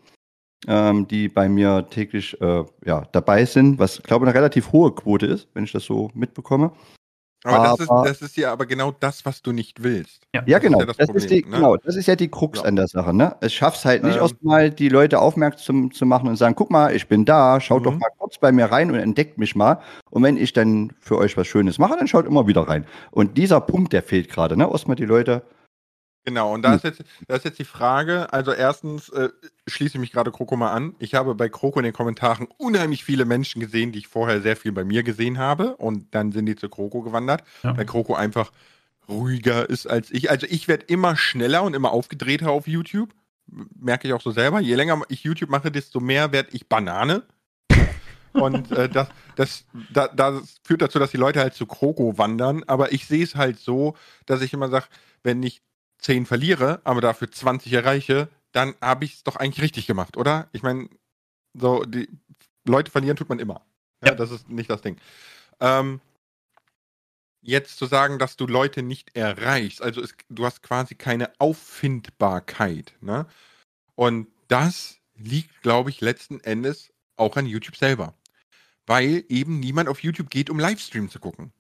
ähm, die bei mir täglich äh, ja, dabei sind, was, glaube ich, eine relativ hohe Quote ist, wenn ich das so mitbekomme. Aber, das, ist, das ist ja aber genau das, was du nicht willst. Ja, ja genau. Das, ist ja das, das ist die, ne? genau. Das ist ja die Krux ja. an der Sache. Ne? Es schafft es halt nicht ähm. erstmal, die Leute aufmerksam zu machen und sagen, guck mal, ich bin da, schaut mhm. doch mal kurz bei mir rein und entdeckt mich mal. Und wenn ich dann für euch was Schönes mache, dann schaut immer wieder rein. Und dieser Punkt, der fehlt gerade. Ne? Erstmal die Leute Genau, und da ist, jetzt, da ist jetzt die Frage, also erstens äh, schließe ich mich gerade Kroko mal an. Ich habe bei Kroko in den Kommentaren unheimlich viele Menschen gesehen, die ich vorher sehr viel bei mir gesehen habe und dann sind die zu Kroko gewandert, ja. weil Kroko einfach ruhiger ist als ich. Also ich werde immer schneller und immer aufgedrehter auf YouTube, merke ich auch so selber. Je länger ich YouTube mache, desto mehr werde ich Banane. Und äh, das, das, das, das führt dazu, dass die Leute halt zu Kroko wandern. Aber ich sehe es halt so, dass ich immer sage, wenn ich 10 verliere, aber dafür 20 erreiche, dann habe ich es doch eigentlich richtig gemacht, oder? Ich meine, so, die Leute verlieren tut man immer. Ja, ja. Das ist nicht das Ding. Ähm, jetzt zu sagen, dass du Leute nicht erreichst, also es, du hast quasi keine Auffindbarkeit, ne? Und das liegt, glaube ich, letzten Endes auch an YouTube selber. Weil eben niemand auf YouTube geht, um Livestream zu gucken.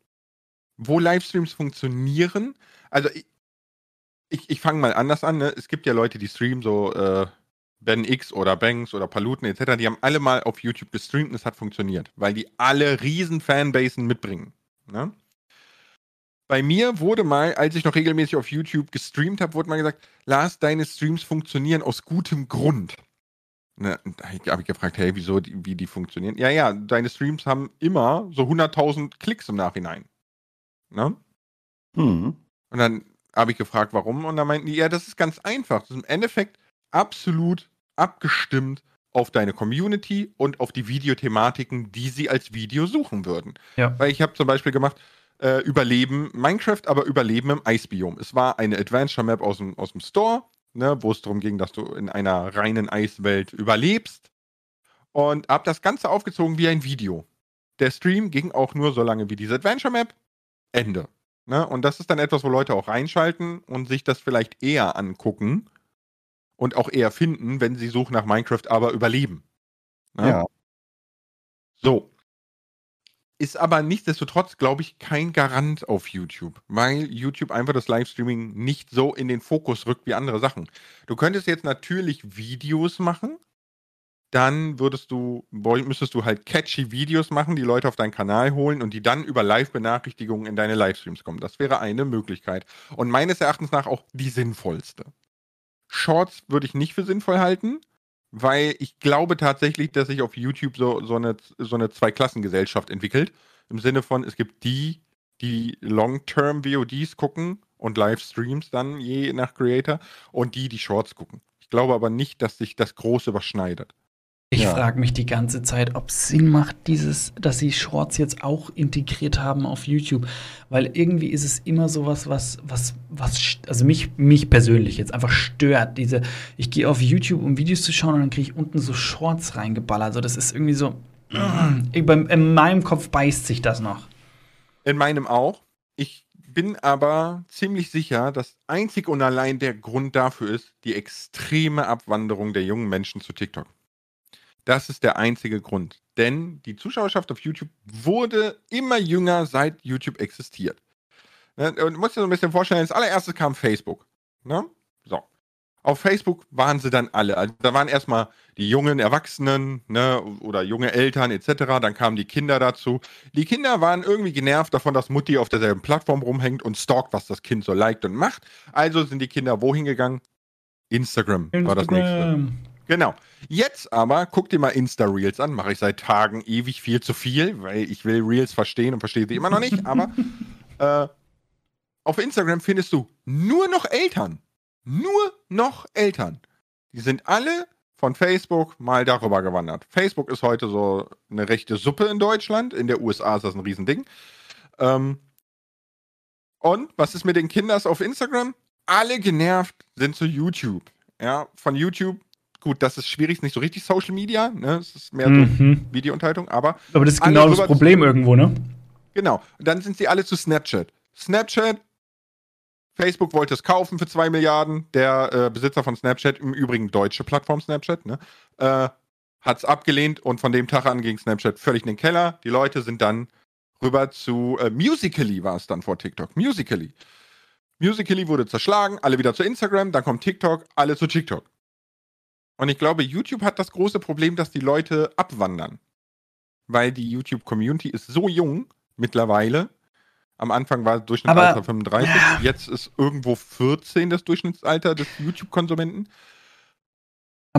Wo Livestreams funktionieren, also ich, ich, fange mal anders an. Ne? Es gibt ja Leute, die streamen, so äh, Ben X oder Banks oder Paluten etc., die haben alle mal auf YouTube gestreamt und es hat funktioniert, weil die alle riesen Fanbasen mitbringen. Ne? Bei mir wurde mal, als ich noch regelmäßig auf YouTube gestreamt habe, wurde mal gesagt, Lars, deine Streams funktionieren aus gutem Grund. Ne, da habe ich gefragt, hey, wieso, die, wie die funktionieren? Ja, ja, deine Streams haben immer so 100.000 Klicks im Nachhinein. Ne? Mhm. Und dann habe ich gefragt, warum. Und dann meinten die, ja, das ist ganz einfach. Das ist im Endeffekt absolut abgestimmt auf deine Community und auf die Videothematiken, die sie als Video suchen würden. Ja. Weil ich habe zum Beispiel gemacht, äh, Überleben Minecraft, aber Überleben im Eisbiom. Es war eine Adventure Map aus dem, aus dem Store, ne, wo es darum ging, dass du in einer reinen Eiswelt überlebst. Und habe das Ganze aufgezogen wie ein Video. Der Stream ging auch nur so lange wie diese Adventure Map. Ende. Ne? Und das ist dann etwas, wo Leute auch reinschalten und sich das vielleicht eher angucken und auch eher finden, wenn sie suchen nach Minecraft, aber überleben. Ne? Ja. So. Ist aber nichtsdestotrotz, glaube ich, kein Garant auf YouTube, weil YouTube einfach das Livestreaming nicht so in den Fokus rückt wie andere Sachen. Du könntest jetzt natürlich Videos machen, dann würdest du, müsstest du halt catchy Videos machen, die Leute auf deinen Kanal holen und die dann über Live-Benachrichtigungen in deine Livestreams kommen. Das wäre eine Möglichkeit. Und meines Erachtens nach auch die sinnvollste. Shorts würde ich nicht für sinnvoll halten, weil ich glaube tatsächlich, dass sich auf YouTube so, so eine, so eine Zweiklassengesellschaft entwickelt. Im Sinne von, es gibt die, die Long-Term-VODs gucken und Livestreams dann je nach Creator und die, die Shorts gucken. Ich glaube aber nicht, dass sich das groß überschneidet. Ich ja. frage mich die ganze Zeit, ob es Sinn macht, dieses, dass sie Shorts jetzt auch integriert haben auf YouTube. Weil irgendwie ist es immer so was, was, was, was, also mich, mich persönlich jetzt einfach stört. Diese, ich gehe auf YouTube, um Videos zu schauen und dann kriege ich unten so Shorts reingeballert. Also das ist irgendwie so, in meinem Kopf beißt sich das noch. In meinem auch. Ich bin aber ziemlich sicher, dass einzig und allein der Grund dafür ist die extreme Abwanderung der jungen Menschen zu TikTok. Das ist der einzige Grund. Denn die Zuschauerschaft auf YouTube wurde immer jünger, seit YouTube existiert. Ne, und du musst dir so ein bisschen vorstellen, als allererstes kam Facebook. Ne? So. Auf Facebook waren sie dann alle. Also da waren erstmal die jungen Erwachsenen ne, oder junge Eltern etc. Dann kamen die Kinder dazu. Die Kinder waren irgendwie genervt davon, dass Mutti auf derselben Plattform rumhängt und stalkt, was das Kind so liked und macht. Also sind die Kinder wohin gegangen? Instagram, Instagram. war das nächste. Genau. Jetzt aber, guck dir mal Insta-Reels an. Mache ich seit Tagen ewig viel zu viel, weil ich will Reels verstehen und verstehe sie immer noch nicht. Aber äh, auf Instagram findest du nur noch Eltern. Nur noch Eltern. Die sind alle von Facebook mal darüber gewandert. Facebook ist heute so eine rechte Suppe in Deutschland. In der USA ist das ein Riesending. Ähm, und was ist mit den Kinders auf Instagram? Alle genervt sind zu YouTube. Ja, von YouTube gut, das ist schwierig, ist nicht so richtig Social Media, ne? Es ist mehr mhm. so Videounterhaltung, aber. Aber das ist genau das Problem irgendwo, ne? Genau. Und dann sind sie alle zu Snapchat. Snapchat, Facebook wollte es kaufen für 2 Milliarden. Der äh, Besitzer von Snapchat, im Übrigen deutsche Plattform Snapchat, ne, äh, hat es abgelehnt und von dem Tag an ging Snapchat völlig in den Keller. Die Leute sind dann rüber zu äh, Musically, war es dann vor TikTok. Musically. Musically wurde zerschlagen, alle wieder zu Instagram, dann kommt TikTok, alle zu TikTok. Und ich glaube, YouTube hat das große Problem, dass die Leute abwandern. Weil die YouTube-Community ist so jung mittlerweile. Am Anfang war das Durchschnittsalter Aber- 35, jetzt ist irgendwo 14 das Durchschnittsalter des YouTube-Konsumenten.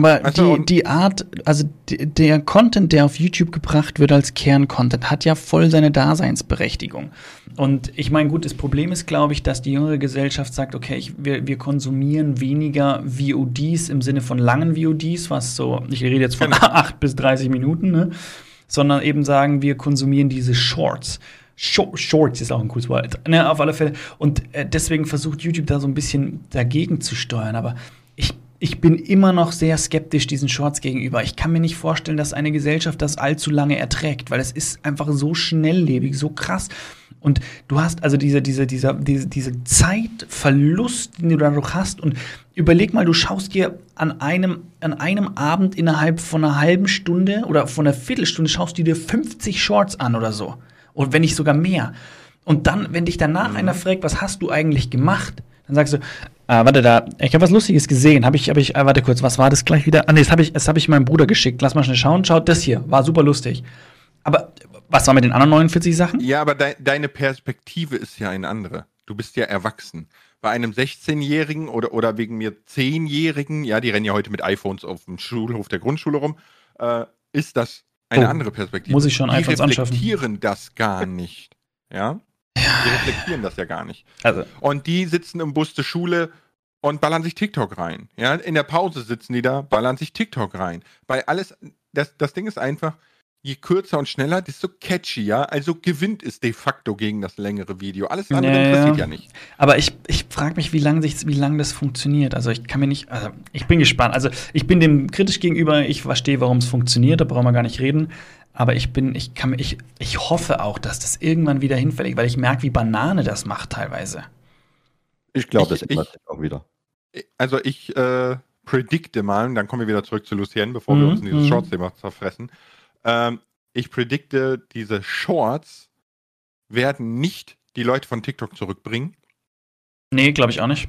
Aber du, die, die Art, also der Content, der auf YouTube gebracht wird als Kerncontent, hat ja voll seine Daseinsberechtigung. Und ich meine, gut, das Problem ist, glaube ich, dass die jüngere Gesellschaft sagt, okay, ich, wir, wir konsumieren weniger VODs im Sinne von langen VODs, was so, ich rede jetzt von Genau. 8 bis 30 Minuten, ne? sondern eben sagen, wir konsumieren diese Shorts. Shor- Shorts ist auch ein cooles Wort. Ne, auf alle Fälle. Und äh, deswegen versucht YouTube da so ein bisschen dagegen zu steuern. Aber ich, ich bin immer noch sehr skeptisch diesen Shorts gegenüber. Ich kann mir nicht vorstellen, dass eine Gesellschaft das allzu lange erträgt, weil es ist einfach so schnelllebig, so krass. Und du hast also diese, diese, dieser, diese, diese Zeitverlust, den du dadurch hast. Und überleg mal, du schaust dir an einem, an einem Abend innerhalb von einer halben Stunde oder von einer Viertelstunde schaust du dir 50 Shorts an oder so. Und wenn nicht sogar mehr. Und dann, wenn dich danach einer fragt, was hast du eigentlich gemacht, dann sagst du, ah, warte da, ich habe was Lustiges gesehen. Habe ich, habe ich, ah, warte kurz, was war das gleich wieder? Ah, nee, das habe ich, das habe ich meinem Bruder geschickt. Lass mal schnell schauen. Schaut das hier, war super lustig. Aber was war mit den anderen 49 Sachen? Ja, aber dei deine Perspektive ist ja eine andere. Du bist ja erwachsen. Bei einem 16-Jährigen oder, oder wegen mir 10-Jährigen, ja, die rennen ja heute mit iPhones auf dem Schulhof der Grundschule rum, äh, ist das eine Oh, andere Perspektive. muss ich schon die iPhones anschaffen? reflektieren das gar nicht. Ja? Die reflektieren das ja gar nicht. Also, Und die sitzen im Bus zur Schule und ballern sich TikTok rein. Ja, in der Pause sitzen die da, ballern sich TikTok rein. Bei alles, das, das Ding ist einfach, je kürzer und schneller, desto catchier. Also gewinnt es de facto gegen das längere Video. Alles andere Ja, interessiert ja. ja nicht. Aber ich, ich frage mich, wie lange wie lang das funktioniert. Also ich kann mir nicht, also ich bin gespannt. Also ich bin dem kritisch gegenüber, ich verstehe, warum es funktioniert, da brauchen wir gar nicht reden. Aber ich bin, ich kann ich, ich hoffe auch, dass das irgendwann wieder hinfällig, weil ich merke, wie Banane das macht teilweise. Ich glaube, das ändert ich- sich auch wieder. Also ich äh, predikte mal, und dann kommen wir wieder zurück zu Lucien, bevor wir Mhm, uns in dieses mhm. Shorts-Thema zerfressen. Ähm, ich predikte, diese Shorts werden nicht die Leute von TikTok zurückbringen, Nee, glaube ich auch nicht.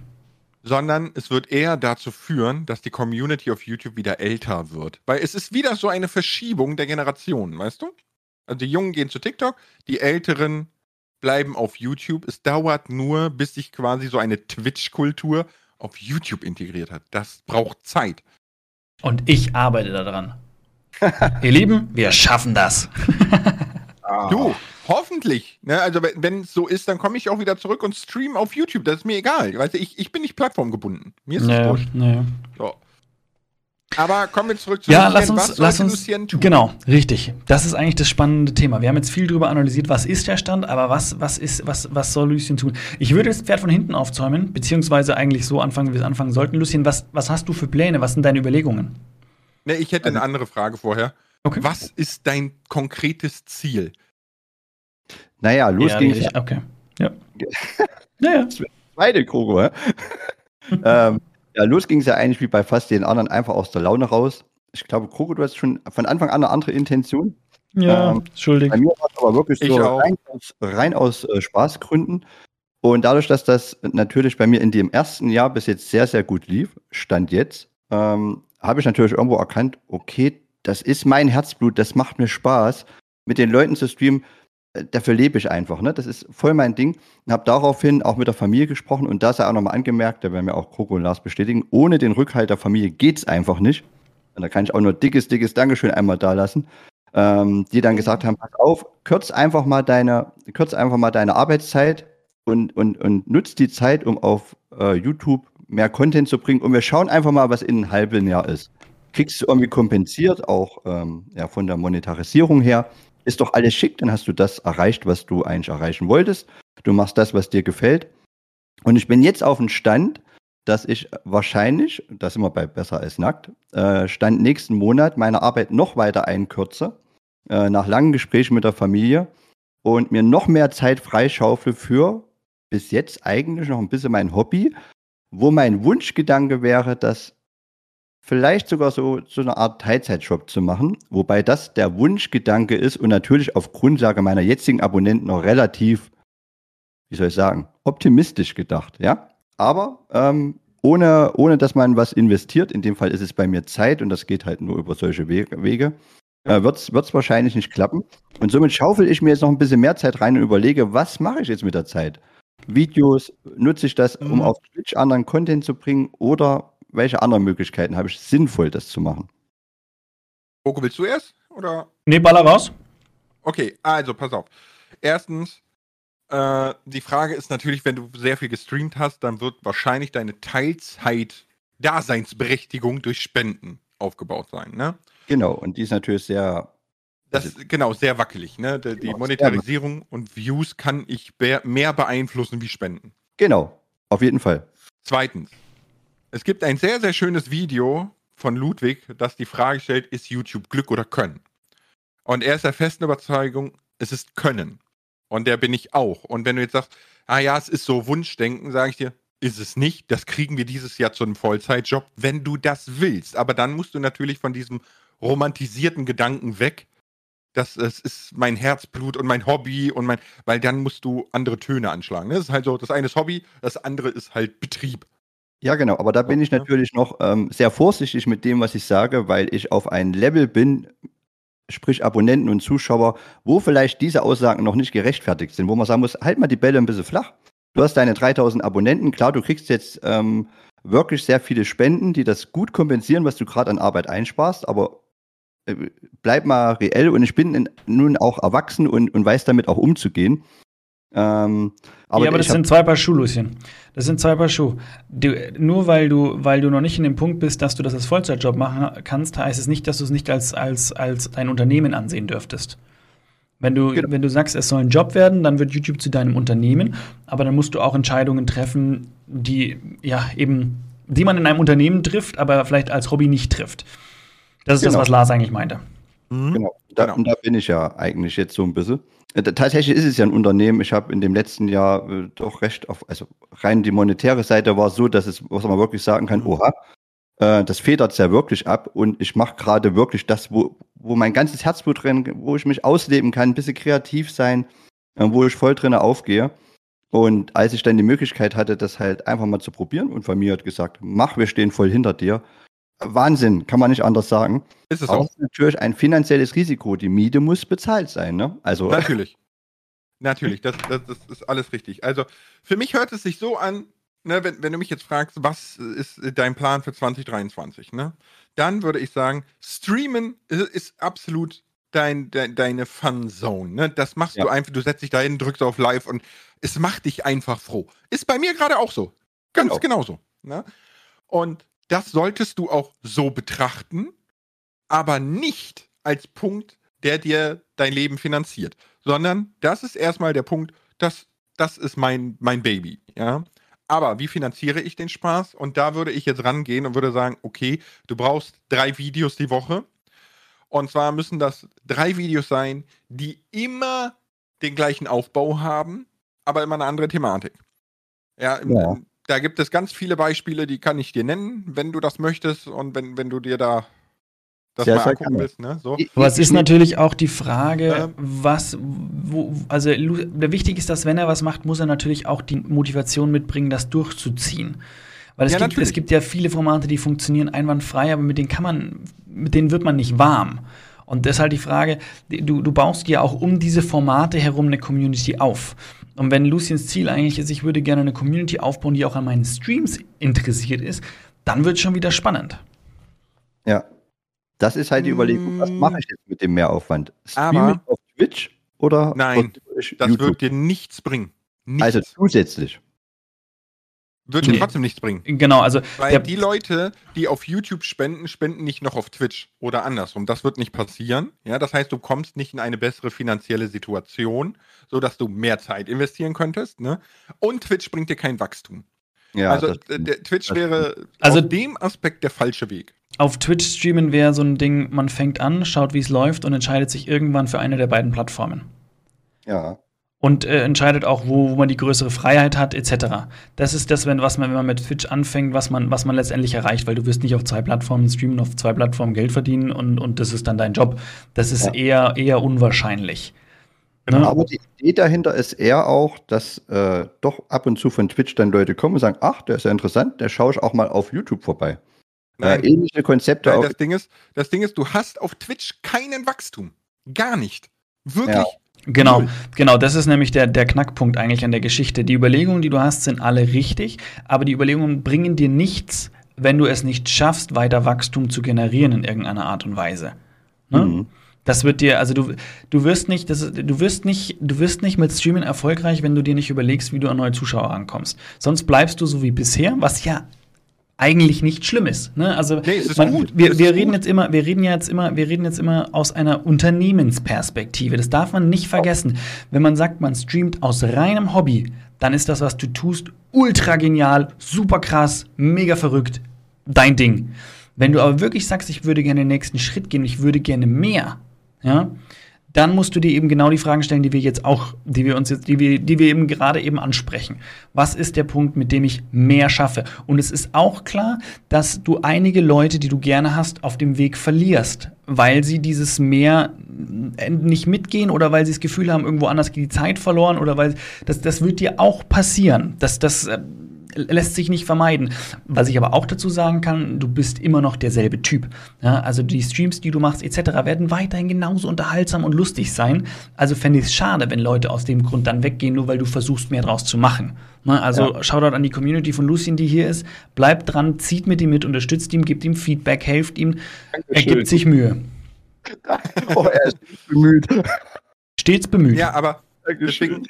Sondern es wird eher dazu führen, dass die Community auf YouTube wieder älter wird. Weil es ist wieder so eine Verschiebung der Generationen, weißt du? Also die Jungen gehen zu TikTok, die Älteren bleiben auf YouTube. Es dauert nur, bis sich quasi so eine Twitch-Kultur auf YouTube integriert hat. Das braucht Zeit. Und ich arbeite daran. Ihr Lieben, wir schaffen das. Du, hoffentlich. Ne? Also wenn es so ist, dann komme ich auch wieder zurück und stream auf YouTube. Das ist mir egal. Weißt du, ich, ich bin nicht plattformgebunden. Mir ist es Ja, wurscht. So. Aber kommen wir zurück zu Ja, Lucien. lass uns, Was lass uns, Lucien tun? genau, richtig. Das ist eigentlich das spannende Thema. Wir haben jetzt viel darüber analysiert, was ist der Stand, aber was, was ist, was, was soll Lucien tun? Ich würde das Pferd von hinten aufzäumen, beziehungsweise eigentlich so anfangen, wie wir es anfangen sollten. Lucien, was, was hast du für Pläne? Was sind deine Überlegungen? Ne, ich hätte eine andere Frage vorher. Okay. Was ist dein konkretes Ziel? Naja, los ja, ging richtig. Okay. Ja. ja, ja. Zweite Krogo, hä? ähm, ja, los ging es ja eigentlich wie bei fast den anderen einfach aus der Laune raus. Ich glaube, Krogo, du hast schon von Anfang an eine andere Intention. Ja, Ähm, schuldig. Bei mir war es aber wirklich Ich so rein aus, rein aus äh, Spaßgründen. Und dadurch, dass das natürlich bei mir in dem ersten Jahr bis jetzt sehr, sehr gut lief, stand jetzt, ähm, habe ich natürlich irgendwo erkannt, okay, das ist mein Herzblut, das macht mir Spaß, mit den Leuten zu streamen, dafür lebe ich einfach, ne? Das ist voll mein Ding. Und habe daraufhin auch mit der Familie gesprochen und da sei auch nochmal angemerkt, da werden mir auch Coco und Lars bestätigen, ohne den Rückhalt der Familie geht's einfach nicht. Und da kann ich auch nur dickes, dickes Dankeschön einmal da lassen ähm, die dann gesagt haben, pass auf, kürz einfach mal deine, kürz einfach mal deine Arbeitszeit und, und, und nutz die Zeit, um auf äh, YouTube mehr Content zu bringen und wir schauen einfach mal, was in einem halben Jahr ist. Kriegst du irgendwie kompensiert, auch ähm, ja, von der Monetarisierung her. Ist doch alles schick, dann hast du das erreicht, was du eigentlich erreichen wolltest. Du machst das, was dir gefällt. Und ich bin jetzt auf dem Stand, dass ich wahrscheinlich, da sind wir bei besser als nackt, äh, Stand nächsten Monat meine Arbeit noch weiter einkürze, äh, nach langen Gesprächen mit der Familie und mir noch mehr Zeit freischaufel für bis jetzt eigentlich noch ein bisschen mein Hobby, wo mein Wunschgedanke wäre, das vielleicht sogar so, so eine Art Teilzeitshop zu machen, wobei das der Wunschgedanke ist und natürlich auf Grundlage meiner jetzigen Abonnenten noch relativ, wie soll ich sagen, optimistisch gedacht, ja. Aber ähm, ohne, ohne dass man was investiert, in dem Fall ist es bei mir Zeit und das geht halt nur über solche Wege, äh, wird es wahrscheinlich nicht klappen. Und somit schaufel ich mir jetzt noch ein bisschen mehr Zeit rein und überlege, was mache ich jetzt mit der Zeit? Videos, nutze ich das, um mhm. auf Twitch anderen Content zu bringen oder welche anderen Möglichkeiten habe ich sinnvoll, das zu machen? Oko, willst du erst? Oder? Nee, baller raus. Okay, also pass auf. Erstens, äh, die Frage ist natürlich, wenn du sehr viel gestreamt hast, dann wird wahrscheinlich deine Teilzeit-Daseinsberechtigung durch Spenden aufgebaut sein, ne? Genau, und die ist natürlich sehr. Das ist genau sehr wackelig, ne? Die, die Monetarisierung und Views kann ich mehr beeinflussen wie Spenden. Genau, auf jeden Fall. Zweitens, es gibt ein sehr, sehr schönes Video von Ludwig, das die Frage stellt, ist YouTube Glück oder Können? Und er ist der festen Überzeugung, es ist Können. Und der bin ich auch. Und wenn du jetzt sagst, ah ja, es ist so Wunschdenken, sage ich dir, ist es nicht. Das kriegen wir dieses Jahr zu einem Vollzeitjob, wenn du das willst. Aber dann musst du natürlich von diesem romantisierten Gedanken weg. Das, das ist mein Herzblut und mein Hobby und mein, weil dann musst du andere Töne anschlagen. Das ist halt so, das eine ist Hobby, das andere ist halt Betrieb. Ja, genau. Aber da bin ich natürlich noch ähm, sehr vorsichtig mit dem, was ich sage, weil ich auf ein Level bin, sprich Abonnenten und Zuschauer, wo vielleicht diese Aussagen noch nicht gerechtfertigt sind, wo man sagen muss, halt mal die Bälle ein bisschen flach. Du hast deine 3000 Abonnenten, klar, du kriegst jetzt ähm, wirklich sehr viele Spenden, die das gut kompensieren, was du gerade an Arbeit einsparst, aber äh, bleib mal reell und ich bin in, nun auch erwachsen und, und weiß damit auch umzugehen. Ähm, aber ja, aber das sind zwei Paar Schuhe, Lucien. Das sind zwei Paar Schuhe. Du, nur weil du, weil du noch nicht in dem Punkt bist, dass du das als Vollzeitjob machen kannst, heißt es nicht, dass du es nicht als, als, als dein Unternehmen ansehen dürftest. Wenn du, genau. wenn du sagst, es soll ein Job werden, dann wird YouTube zu deinem Unternehmen, aber dann musst du auch Entscheidungen treffen, die ja eben, die man in einem Unternehmen trifft, aber vielleicht als Hobby nicht trifft. Das ist genau. das, was Lars eigentlich meinte. Mhm. Genau. Da, genau. Und da bin ich ja eigentlich jetzt so ein bisschen. Äh, tatsächlich ist es ja ein Unternehmen. Ich habe in dem letzten Jahr äh, doch recht auf, also rein die monetäre Seite war so, dass es, was man wirklich sagen kann, mhm. oha, äh, das federt ja wirklich ab und ich mache gerade wirklich das, wo, wo mein ganzes Herzblut drin, wo ich mich ausleben kann, ein bisschen kreativ sein, äh, wo ich voll drin aufgehe. Und als ich dann die Möglichkeit hatte, das halt einfach mal zu probieren und Familie hat gesagt, mach, wir stehen voll hinter dir, Wahnsinn, kann man nicht anders sagen. Ist es auch. Ist natürlich ein finanzielles Risiko. Die Miete muss bezahlt sein, ne? Also. Natürlich. Natürlich, das, das, das ist alles richtig. Also, für mich hört es sich so an, ne, wenn, wenn du mich jetzt fragst, was ist dein Plan für 2023, ne? Dann würde ich sagen, Streamen ist, ist absolut dein, dein, deine Fun-Zone. Ne? Das machst ja. du einfach, du setzt dich da hin, drückst auf Live und es macht dich einfach froh. Ist bei mir gerade auch so. Ganz genau. genauso. Ne? Und das solltest du auch so betrachten, aber nicht als Punkt, der dir dein Leben finanziert, sondern das ist erstmal der Punkt, das, das ist mein, mein Baby, ja. Aber wie finanziere ich den Spaß? Und da würde ich jetzt rangehen und würde sagen, okay, du brauchst drei Videos die Woche. Und zwar müssen das drei Videos sein, die immer den gleichen Aufbau haben, aber immer eine andere Thematik. Ja, ja da gibt es ganz viele Beispiele, die kann ich dir nennen, wenn du das möchtest und wenn, wenn du dir da das ja, mal angucken willst. Ne? So. Aber es ist natürlich auch die Frage, ähm, was, wo, also der wichtig ist, dass wenn er was macht, muss er natürlich auch die Motivation mitbringen, das durchzuziehen. Weil es, ja, gibt, es gibt ja viele Formate, die funktionieren einwandfrei, aber mit denen kann man, mit denen wird man nicht warm. Und deshalb die Frage, du, du baust ja auch um diese Formate herum eine Community auf. Und wenn Luciens Ziel eigentlich ist, ich würde gerne eine Community aufbauen, die auch an meinen Streams interessiert ist, dann wird es schon wieder spannend. Ja. Das ist halt die Überlegung, was mache ich jetzt mit dem Mehraufwand? Stream ich auf Twitch oder Nein, das YouTube? wird dir nichts bringen. Nichts. Also zusätzlich wird nee. trotzdem nichts bringen. Genau, also. Weil die Leute, die auf YouTube spenden, spenden nicht noch auf Twitch oder andersrum. Das wird nicht passieren. Ja, das heißt, du kommst nicht in eine bessere finanzielle Situation, sodass du mehr Zeit investieren könntest. Ne? Und Twitch bringt dir kein Wachstum. Ja, also der Twitch wäre also auf dem Aspekt der falsche Weg. Auf Twitch streamen wäre so ein Ding, man fängt an, schaut, wie es läuft und entscheidet sich irgendwann für eine der beiden Plattformen. Ja. Und äh, entscheidet auch, wo, wo man die größere Freiheit hat, etc. Das ist das, wenn, was man, wenn man mit Twitch anfängt, was man, was man letztendlich erreicht, weil du wirst nicht auf zwei Plattformen streamen, auf zwei Plattformen Geld verdienen und, und das ist dann dein Job. Das ist Ja. eher, eher unwahrscheinlich. Ne? Aber die Idee dahinter ist eher auch, dass äh, doch ab und zu von Twitch dann Leute kommen und sagen, ach, der ist ja interessant, der schaue ich auch mal auf YouTube vorbei. Nein, äh, ähnliche Konzepte Nein, auch. das Ding ist, das Ding ist, du hast auf Twitch keinen Wachstum. Gar nicht. Wirklich. Ja. Genau, genau, das ist nämlich der, der Knackpunkt eigentlich an der Geschichte. Die Überlegungen, die du hast, sind alle richtig, aber die Überlegungen bringen dir nichts, wenn du es nicht schaffst, weiter Wachstum zu generieren in irgendeiner Art und Weise. Ne? Mhm. Das wird dir, also du, du wirst nicht, das du wirst nicht, du wirst nicht mit Streamen erfolgreich, wenn du dir nicht überlegst, wie du an neue Zuschauer rankommst. Sonst bleibst du so wie bisher, was ja eigentlich nicht schlimm ist. Ne? Also Nee, ist man, gut. wir, wir reden gut. jetzt immer, wir reden ja jetzt immer, wir reden jetzt immer aus einer Unternehmensperspektive. Das darf man nicht vergessen. Wenn man sagt, man streamt aus reinem Hobby, dann ist das, was du tust, ultra genial, super krass, mega verrückt, dein Ding. Wenn du aber wirklich sagst, ich würde gerne den nächsten Schritt gehen, ich würde gerne mehr, ja, dann musst du dir eben genau die Fragen stellen, die wir jetzt auch, die wir uns jetzt, die wir, die wir eben gerade eben ansprechen. Was ist der Punkt, mit dem ich mehr schaffe? Und es ist auch klar, dass du einige Leute, die du gerne hast, auf dem Weg verlierst, weil sie dieses mehr äh, nicht mitgehen oder weil sie das Gefühl haben, irgendwo anders geht die Zeit verloren oder weil das, das wird dir auch passieren. Das, das äh, lässt sich nicht vermeiden. Was ich aber auch dazu sagen kann, du bist immer noch derselbe Typ. Ja, also die Streams, die du machst, etc., werden weiterhin genauso unterhaltsam und lustig sein. Also fände ich es schade, wenn Leute aus dem Grund dann weggehen, nur weil du versuchst, mehr draus zu machen. Ne, also Ja. Shoutout an die Community von Lucien, die hier ist. Bleibt dran, zieht mit ihm mit, unterstützt ihm, gibt ihm Feedback, helft ihm. Er gibt sich Mühe. Oh, er ist bemüht. Stets bemüht. Ja, aber deswegen,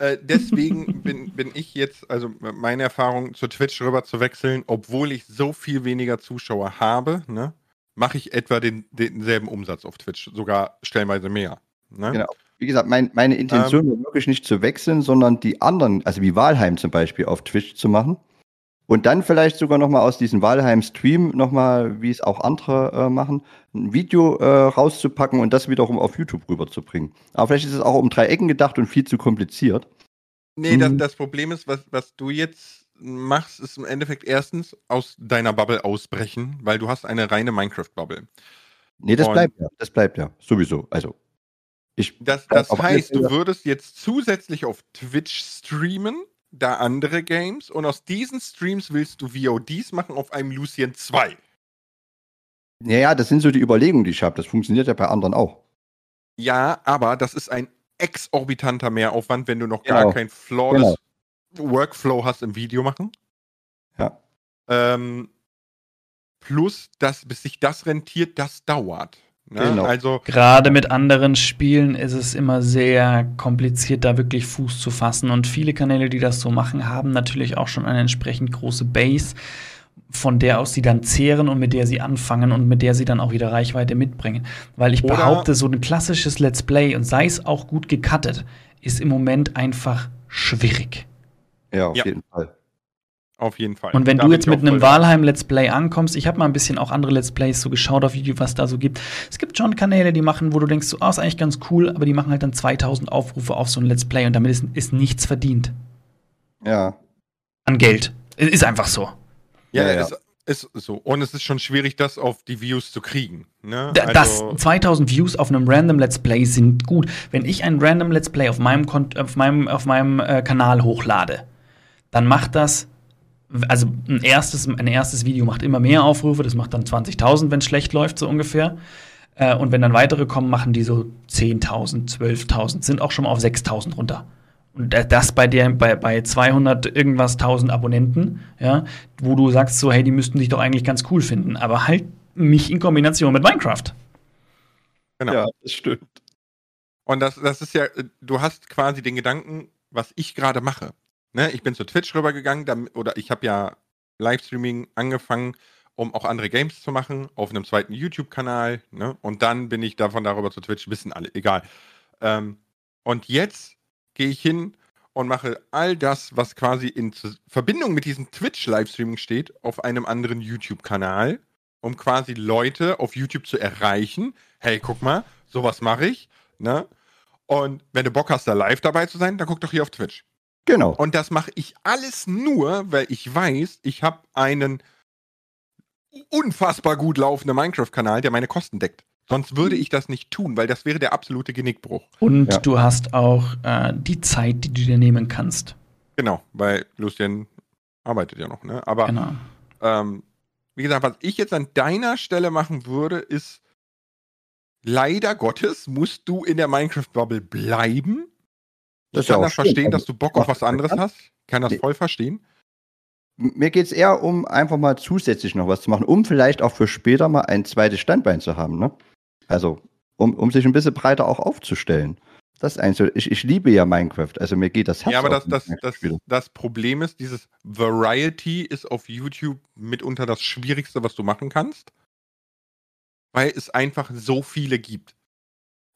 äh, deswegen bin, bin ich jetzt, also meine Erfahrung zu Twitch rüber zu wechseln, obwohl ich so viel weniger Zuschauer habe, ne, mache ich etwa den, denselben Umsatz auf Twitch, sogar stellenweise mehr. Ne? Genau. Wie gesagt, mein, meine Intention war wirklich nicht zu wechseln, sondern die anderen, also wie Walheim zum Beispiel, auf Twitch zu machen. Und dann vielleicht sogar nochmal aus diesem Walheim-Stream nochmal, wie es auch andere äh, machen, ein Video äh, rauszupacken und das wiederum auf YouTube rüberzubringen. Aber vielleicht ist es auch um drei Ecken gedacht und viel zu kompliziert. Nee, das, Mhm. das Problem ist, was, was du jetzt machst, ist im Endeffekt erstens aus deiner Bubble ausbrechen, weil du hast eine reine Minecraft-Bubble. Nee, das Und- bleibt ja. Das bleibt ja. Sowieso. Also, ich. Das, das heißt, du würdest jetzt zusätzlich auf Twitch streamen, da andere Games, und aus diesen Streams willst du VODs machen auf einem Lucien 2. Ja, ja, das sind so die Überlegungen, die ich habe. Das funktioniert ja bei anderen auch. Ja, aber das ist ein exorbitanter Mehraufwand, wenn du noch Genau. gar kein flawless Workflow hast im Video machen. Ja. Ähm, plus, dass bis sich das rentiert, das dauert. Ne? Genau. Also, Gerade mit anderen Spielen ist es immer sehr kompliziert, da wirklich Fuß zu fassen. Und viele Kanäle, die das so machen, haben natürlich auch schon eine entsprechend große Base, von der aus sie dann zehren und mit der sie anfangen und mit der sie dann auch wieder Reichweite mitbringen. Weil ich Oder- behaupte, so ein klassisches Let's Play, und sei es auch gut gecuttet, ist im Moment einfach schwierig. Ja, auf Ja. jeden Fall. Auf jeden Fall. Und wenn Da du jetzt mit einem dabei. Walheim Let's Play ankommst, ich habe mal ein bisschen auch andere Let's Plays so geschaut auf YouTube, was da so gibt. Es gibt schon Kanäle, die machen, wo du denkst, so, ah, ist eigentlich ganz cool, aber die machen halt dann 2000 Aufrufe auf so ein Let's Play und damit ist, ist nichts verdient Ja. an Geld. Ist einfach so. Ja, Ja, ja. Ist, ist so. Und es ist schon schwierig, das auf die Views zu kriegen. Ne? Da- Das Also- 2000 Views auf einem Random Let's Play sind gut. Wenn ich ein Random Let's Play auf meinem, Kon auf meinem, auf meinem äh, Kanal hochlade, dann macht das, also ein erstes, ein erstes Video macht immer mehr Aufrufe, das macht dann 20.000, wenn es schlecht läuft, so ungefähr. Äh, und wenn dann weitere kommen, machen die so 10.000, 12.000, sind auch schon mal auf 6.000 runter. Und da- das bei, der, bei, bei 200 irgendwas 1000 Abonnenten, ja, wo du sagst so, hey, die müssten dich doch eigentlich ganz cool finden, aber halt mich in Kombination mit Minecraft. Genau. Ja, das stimmt. Und das, das ist ja, du hast quasi den Gedanken, was ich gerade mache. Ne? Ich bin zu Twitch rübergegangen, oder ich habe ja Livestreaming angefangen, um auch andere Games zu machen, auf einem zweiten YouTube-Kanal. Ne? Und dann bin ich davon darüber zu Twitch, wissen alle, egal. Ähm, und jetzt gehe ich hin und mache all das, was quasi in Verbindung mit diesem Twitch-Livestreaming steht, auf einem anderen YouTube-Kanal, um quasi Leute auf YouTube zu erreichen. Hey, guck mal, sowas mache ich. Ne? Und wenn du Bock hast, da live dabei zu sein, dann guck doch hier auf Twitch. Genau. Und das mache ich alles nur, weil ich weiß, ich habe einen unfassbar gut laufenden Minecraft-Kanal, der meine Kosten deckt. Sonst würde ich das nicht tun, weil das wäre der absolute Genickbruch. Und Ja. du hast auch äh, die Zeit, die du dir nehmen kannst. Genau, weil Lucien arbeitet ja noch, ne? Aber Genau. ähm, wie gesagt, was ich jetzt an deiner Stelle machen würde, ist leider Gottes musst du in der Minecraft-Bubble bleiben. Das Ich kann das schön. verstehen, Also, dass du Bock auf was anderes hast. Kann das voll verstehen. Mir geht es eher um einfach mal zusätzlich noch was zu machen, um vielleicht auch für später mal ein zweites Standbein zu haben. Ne? Also, um, um sich ein bisschen breiter auch aufzustellen. Das ist so. Ich, ich liebe ja Minecraft. Also, mir geht das Herz Ja, aber das, das, ich das, das Problem ist, dieses Variety ist auf YouTube mitunter das Schwierigste, was du machen kannst. Weil es einfach so viele gibt.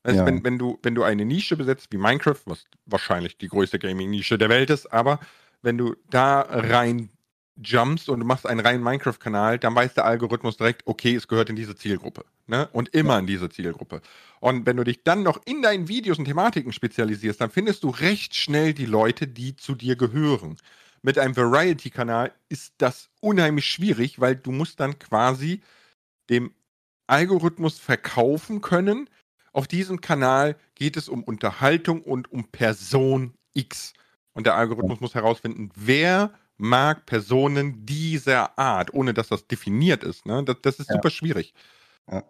Also Ja. wenn, wenn, du, wenn du eine Nische besetzt wie Minecraft, was wahrscheinlich die größte Gaming-Nische der Welt ist, aber wenn du da rein jumpst und du machst einen reinen Minecraft-Kanal, dann weiß der Algorithmus direkt, okay, es gehört in diese Zielgruppe. Ne? Und immer in diese Zielgruppe. Und wenn du dich dann noch in deinen Videos und Thematiken spezialisierst, dann findest du recht schnell die Leute, die zu dir gehören. Mit einem Variety-Kanal ist das unheimlich schwierig, weil du musst dann quasi dem Algorithmus verkaufen können. Auf diesem Kanal geht es um Unterhaltung und um Person X. Und der Algorithmus muss herausfinden, wer mag Personen dieser Art, ohne dass das definiert ist. Ne? Das, das ist Ja. super schwierig. Ja.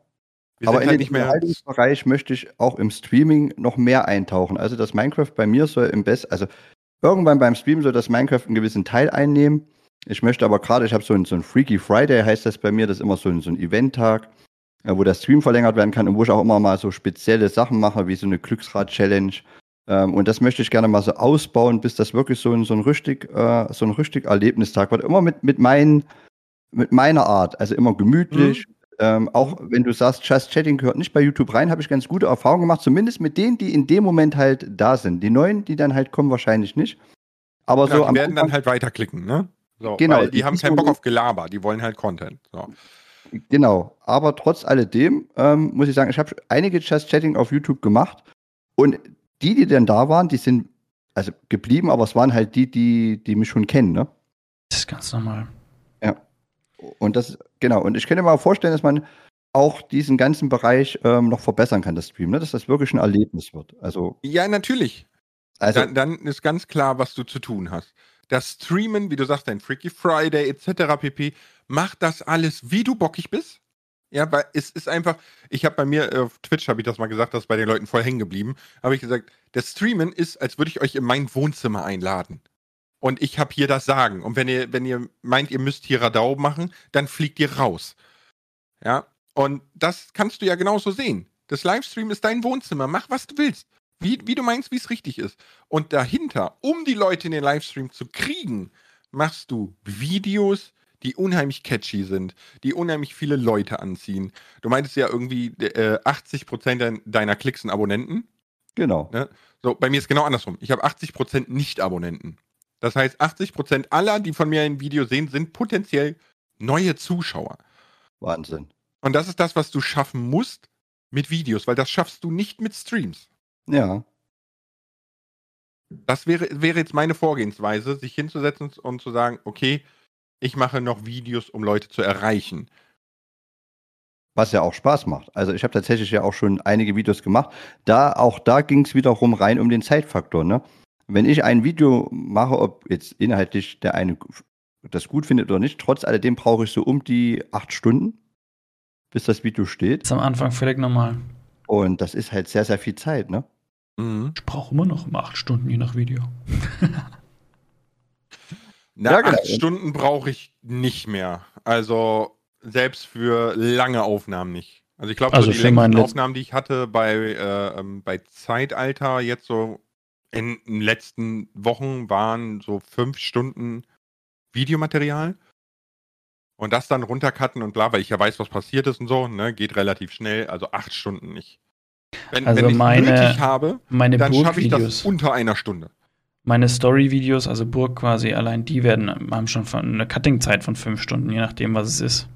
Wir Aber in halt den. Unterhaltungsbereich möchte ich auch im Streaming noch mehr eintauchen. Also das Minecraft bei mir soll im Best, also irgendwann beim Stream soll das Minecraft einen gewissen Teil einnehmen. Ich möchte aber gerade, ich habe so ein, so ein Freaky Friday, heißt das bei mir, das ist immer so ein, so ein Event-Tag, wo der Stream verlängert werden kann und wo ich auch immer mal so spezielle Sachen mache, wie so eine Glücksrad-Challenge. Ähm, und das möchte ich gerne mal so ausbauen, bis das wirklich so ein, so ein richtig, äh, so ein richtig Erlebnistag wird. Immer mit, mit, meinen, mit meiner Art, also immer gemütlich. Ähm, auch wenn du sagst, Just Chatting gehört nicht bei YouTube rein, habe ich ganz gute Erfahrungen gemacht, zumindest mit denen, die in dem Moment halt da sind. Die neuen, die dann halt kommen, wahrscheinlich nicht. Aber Genau, so die am werden dann Anfang, halt weiterklicken, ne? So, Genau, die haben keinen Bock auf Gelaber, die wollen halt Content. So. Genau. Aber trotz alledem ähm, muss ich sagen, ich habe einige Just Chatting auf YouTube gemacht und die, die dann da waren, die sind also geblieben, aber es waren halt die, die, die mich schon kennen, ne? Das ist ganz normal. Und das, genau, und ich könnte mir mal vorstellen, dass man auch diesen ganzen Bereich ähm, noch verbessern kann, das Stream, ne? dass das wirklich ein Erlebnis wird. Also, Ja, natürlich. also dann, dann ist ganz klar, was du zu tun hast. Das Streamen, wie du sagst, dein Freaky Friday etc. pp. Mach das alles, wie du bockig bist. Ja, weil es ist einfach, ich habe bei mir äh, auf Twitch, habe ich das mal gesagt, das ist bei den Leuten voll hängen geblieben, habe ich gesagt, das Streamen ist, als würde ich euch in mein Wohnzimmer einladen. Und ich habe hier das Sagen. Und wenn ihr, wenn ihr meint, ihr müsst hier Radau machen, dann fliegt ihr raus. Ja, und das kannst du ja genauso sehen. Das Livestream ist dein Wohnzimmer. Mach, was du willst. Wie, wie du meinst, wie es richtig ist. Und dahinter, um die Leute in den Livestream zu kriegen, machst du Videos, die unheimlich catchy sind, die unheimlich viele Leute anziehen. Du meintest ja irgendwie, äh, 80% dein- deiner Klicks sind Abonnenten. genau. Ne? So, bei mir ist genau andersrum. Ich habe 80% Nicht-Abonnenten. Das heißt, 80% aller, die von mir ein Video sehen, sind potenziell neue Zuschauer. Wahnsinn. Und das ist das, was du schaffen musst mit Videos, weil das schaffst du nicht mit Streams. Ja. Das wäre, wäre jetzt meine Vorgehensweise, sich hinzusetzen und zu sagen, okay, ich mache noch Videos, um Leute zu erreichen. Was ja auch Spaß macht. Also ich habe tatsächlich ja auch schon einige Videos gemacht. Da, auch da ging es wiederum rein um den Zeitfaktor. Ne? Wenn ich ein Video mache, ob jetzt inhaltlich der eine das gut findet oder nicht, trotz alledem brauche ich so um die acht Stunden, bis das Video steht. Das ist am Anfang völlig normal. Und das ist halt sehr, sehr viel Zeit, ne? Mhm. Ich brauche immer noch immer acht Stunden je nach Video. Na, Ja, genau. acht Stunden brauche ich nicht mehr. Also selbst für lange Aufnahmen nicht. Also ich glaube, Also so die längsten Aufnahmen, die ich hatte bei, äh, ähm, bei Zeitalter jetzt so in den letzten Wochen waren so fünf Stunden Videomaterial. Und das dann runtercutten und bla, weil ich ja weiß, was passiert ist und so, ne, geht relativ schnell, also acht Stunden nicht. Wenn, Also wenn ich meine- nötig habe, Meine dann schaffe ich das unter einer Stunde. Meine Story-Videos, also Burg quasi, allein die werden, haben schon von eine Cutting-Zeit von fünf Stunden, je nachdem, was es ist.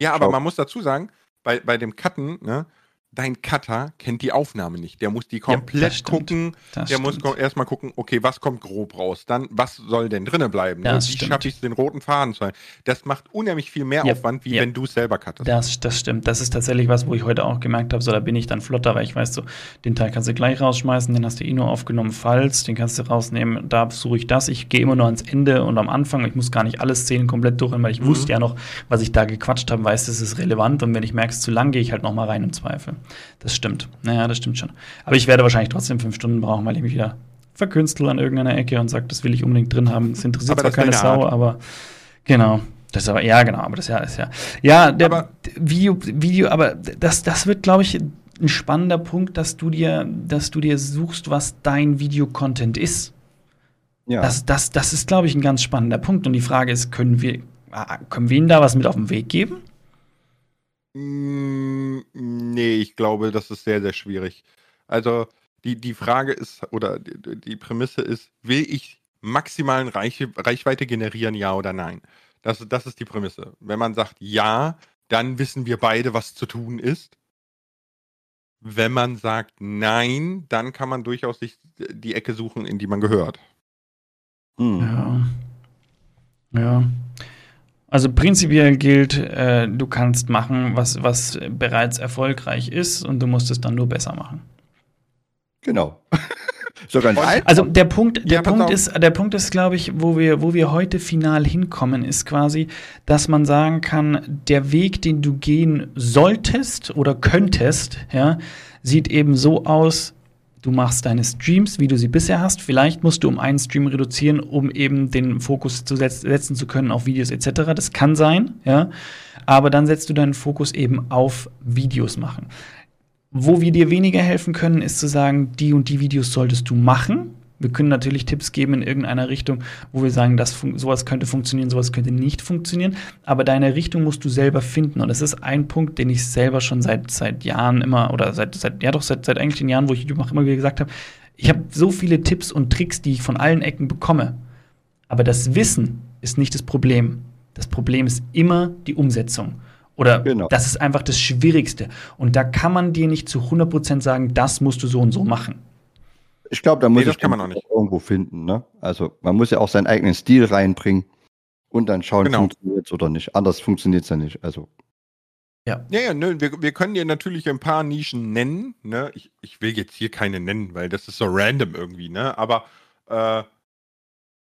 Ja, aber Schau. man muss dazu sagen, bei, bei dem Cutten, ne, dein Cutter kennt die Aufnahme nicht. Der muss die komplett stimmt. gucken. Der muss stimmt. ko- erstmal gucken, okay, was kommt grob raus? Dann, was soll denn drinnen bleiben? Das Wie stimmt. schaffe ich es, den roten Faden zu halten? Das macht unheimlich viel mehr Ja, Aufwand, wie ja. wenn du es selber cuttest. Das, das stimmt. Das ist tatsächlich was, wo ich heute auch gemerkt habe, so da bin ich dann flotter, weil ich weiß, so, den Teil kannst du gleich rausschmeißen, den hast du eh nur aufgenommen, falls, den kannst du rausnehmen, da suche ich das. Ich gehe immer nur ans Ende und am Anfang, ich muss gar nicht alle Szenen komplett durchhören, weil ich Mhm. wusste ja noch, was ich da gequatscht habe, weiß, das ist relevant und wenn ich merke, es ist zu lang, gehe ich halt noch mal rein im Zweifel. Das stimmt. Naja, das stimmt schon. Aber ich werde wahrscheinlich trotzdem fünf Stunden brauchen, weil ich mich wieder verkünstel an irgendeiner Ecke und sage, das will ich unbedingt drin haben. Das interessiert Aber zwar keine Sau, Art. aber genau. Das ist aber, ja, genau, aber das ja, ist ja. Ja, der Aber- Video, Video, aber das, das wird, glaube ich, ein spannender Punkt, dass du dir, dass du dir suchst, was dein Videocontent ist. Ja. Das, das, das ist, glaube ich, ein ganz spannender Punkt. Und die Frage ist, können wir, ah, können wir ihnen da was mit auf den Weg geben? Mm, Nee, ich glaube, das ist sehr, sehr schwierig. Also die, die Frage ist, oder die, die Prämisse ist, will ich maximalen Reich, Reichweite generieren, ja oder nein? Das, das ist die Prämisse. Wenn man sagt ja, dann wissen wir beide, was zu tun ist. Wenn man sagt nein, dann kann man durchaus sich die Ecke suchen, in die man gehört. Hm. Ja. Ja. Also prinzipiell gilt, äh, du kannst machen, was, was bereits erfolgreich ist und du musst es dann nur besser machen. Genau. so ganz einfach. Also der Punkt, der Ja, Punkt ist, der Punkt ist, glaube ich, wo wir, wo wir heute final hinkommen, ist quasi, dass man sagen kann, der Weg, den du gehen solltest oder könntest, ja, sieht eben so aus, du machst deine Streams, wie du sie bisher hast. Vielleicht musst du um einen Stream reduzieren, um eben den Fokus zu setz setzen zu können auf Videos etc. Das kann sein, ja. Aber dann setzt du deinen Fokus eben auf Videos machen. Wo wir dir weniger helfen können, ist zu sagen, die und die Videos solltest du machen. Wir können natürlich Tipps geben in irgendeiner Richtung, wo wir sagen, das sowas könnte funktionieren, sowas könnte nicht funktionieren. Aber deine Richtung musst du selber finden. Und das ist ein Punkt, den ich selber schon seit, seit Jahren immer, oder seit, seit ja doch, seit, seit eigentlich den Jahren, wo ich YouTube mache, immer wieder gesagt habe, ich habe so viele Tipps und Tricks, die ich von allen Ecken bekomme. Aber das Wissen ist nicht das Problem. Das Problem ist immer die Umsetzung. Oder Genau. das ist einfach das Schwierigste. Und da kann man dir nicht zu 100% sagen, das musst du so und so machen. Ich glaube, da muss Nee, ich kann man auch nicht. irgendwo finden. Ne? Also man muss ja auch seinen eigenen Stil reinbringen und dann schauen, Genau. funktioniert es oder nicht. Anders funktioniert es ja nicht. Also Ja, ja, nö, wir, wir können dir natürlich ein paar Nischen nennen. Ne? Ich, ich will jetzt hier keine nennen, weil das ist so random irgendwie, ne? Aber äh,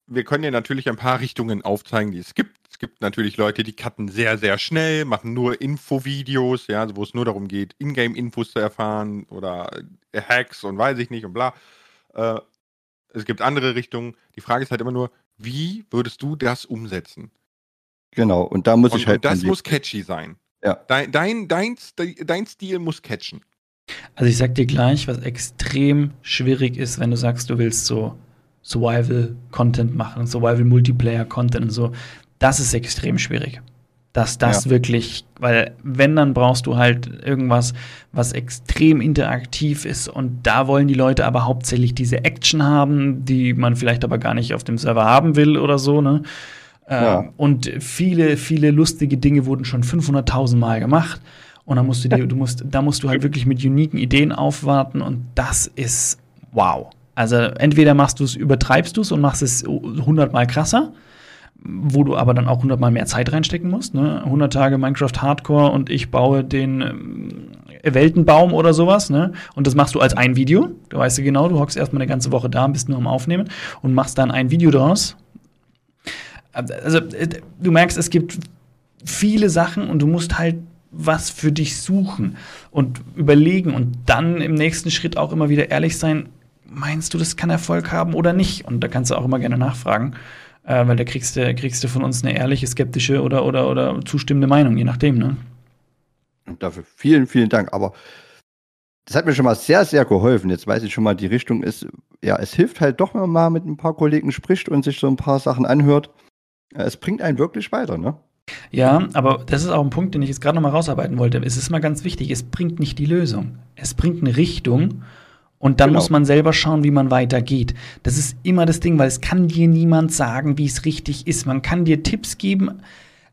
wir können dir natürlich ein paar Richtungen aufzeigen, die es gibt. Es gibt natürlich Leute, die cutten sehr, sehr schnell, machen nur Infovideos, ja, also wo es nur darum geht, Ingame-Infos zu erfahren oder äh, Hacks und weiß ich nicht und bla. Äh, es gibt andere Richtungen. Die Frage ist halt immer nur, wie würdest du das umsetzen? genau. Und da muss Und, ich halt. und das muss catchy sein. Ja. Dein, dein, dein, dein Stil muss catchen. Also ich sag dir gleich, was extrem schwierig ist, wenn du sagst, du willst so Survival-Content machen, Survival-Multiplayer-Content und so. Das ist extrem schwierig. Dass das wirklich, weil wenn, dann brauchst du halt irgendwas, was extrem interaktiv ist und da wollen die Leute aber hauptsächlich diese Action haben, die man vielleicht aber gar nicht auf dem Server haben will oder so, ne? Ja. Ähm, und viele, viele lustige Dinge wurden schon 500.000 Mal gemacht. Und dann musst du dir, du musst, da musst du halt wirklich mit uniken Ideen aufwarten und das ist wow. Also entweder machst du es, übertreibst du es und machst es 100 Mal krasser, wo du aber dann auch 100 Mal mehr Zeit reinstecken musst. Ne? 100 Tage Minecraft Hardcore und ich baue den ähm, Weltenbaum oder sowas. Ne? Und das machst du als ein Video. Du weißt ja genau, du hockst erstmal eine ganze Woche da und bist nur am Aufnehmen und machst dann ein Video daraus. Also äh, du merkst, es gibt viele Sachen und du musst halt was für dich suchen und überlegen und dann im nächsten Schritt auch immer wieder ehrlich sein, meinst du, das kann Erfolg haben oder nicht? Und da kannst du auch immer gerne nachfragen, äh, weil da kriegst du, kriegst du von uns eine ehrliche, skeptische oder, oder, oder zustimmende Meinung, je nachdem, ne? Und dafür vielen, vielen Dank. Aber das hat mir schon mal sehr, sehr geholfen. Jetzt weiß ich schon mal, die Richtung ist, ja, es hilft halt doch, wenn man mal mit ein paar Kollegen spricht und sich so ein paar Sachen anhört. Es bringt einen wirklich weiter, ne? Ja, aber das ist auch ein Punkt, den ich jetzt gerade noch mal rausarbeiten wollte. Es ist mal ganz wichtig, es bringt nicht die Lösung. Es bringt eine Richtung und dann Genau. muss man selber schauen, wie man weitergeht. Das ist immer das Ding, weil es kann dir niemand sagen, wie es richtig ist. Man kann dir Tipps geben,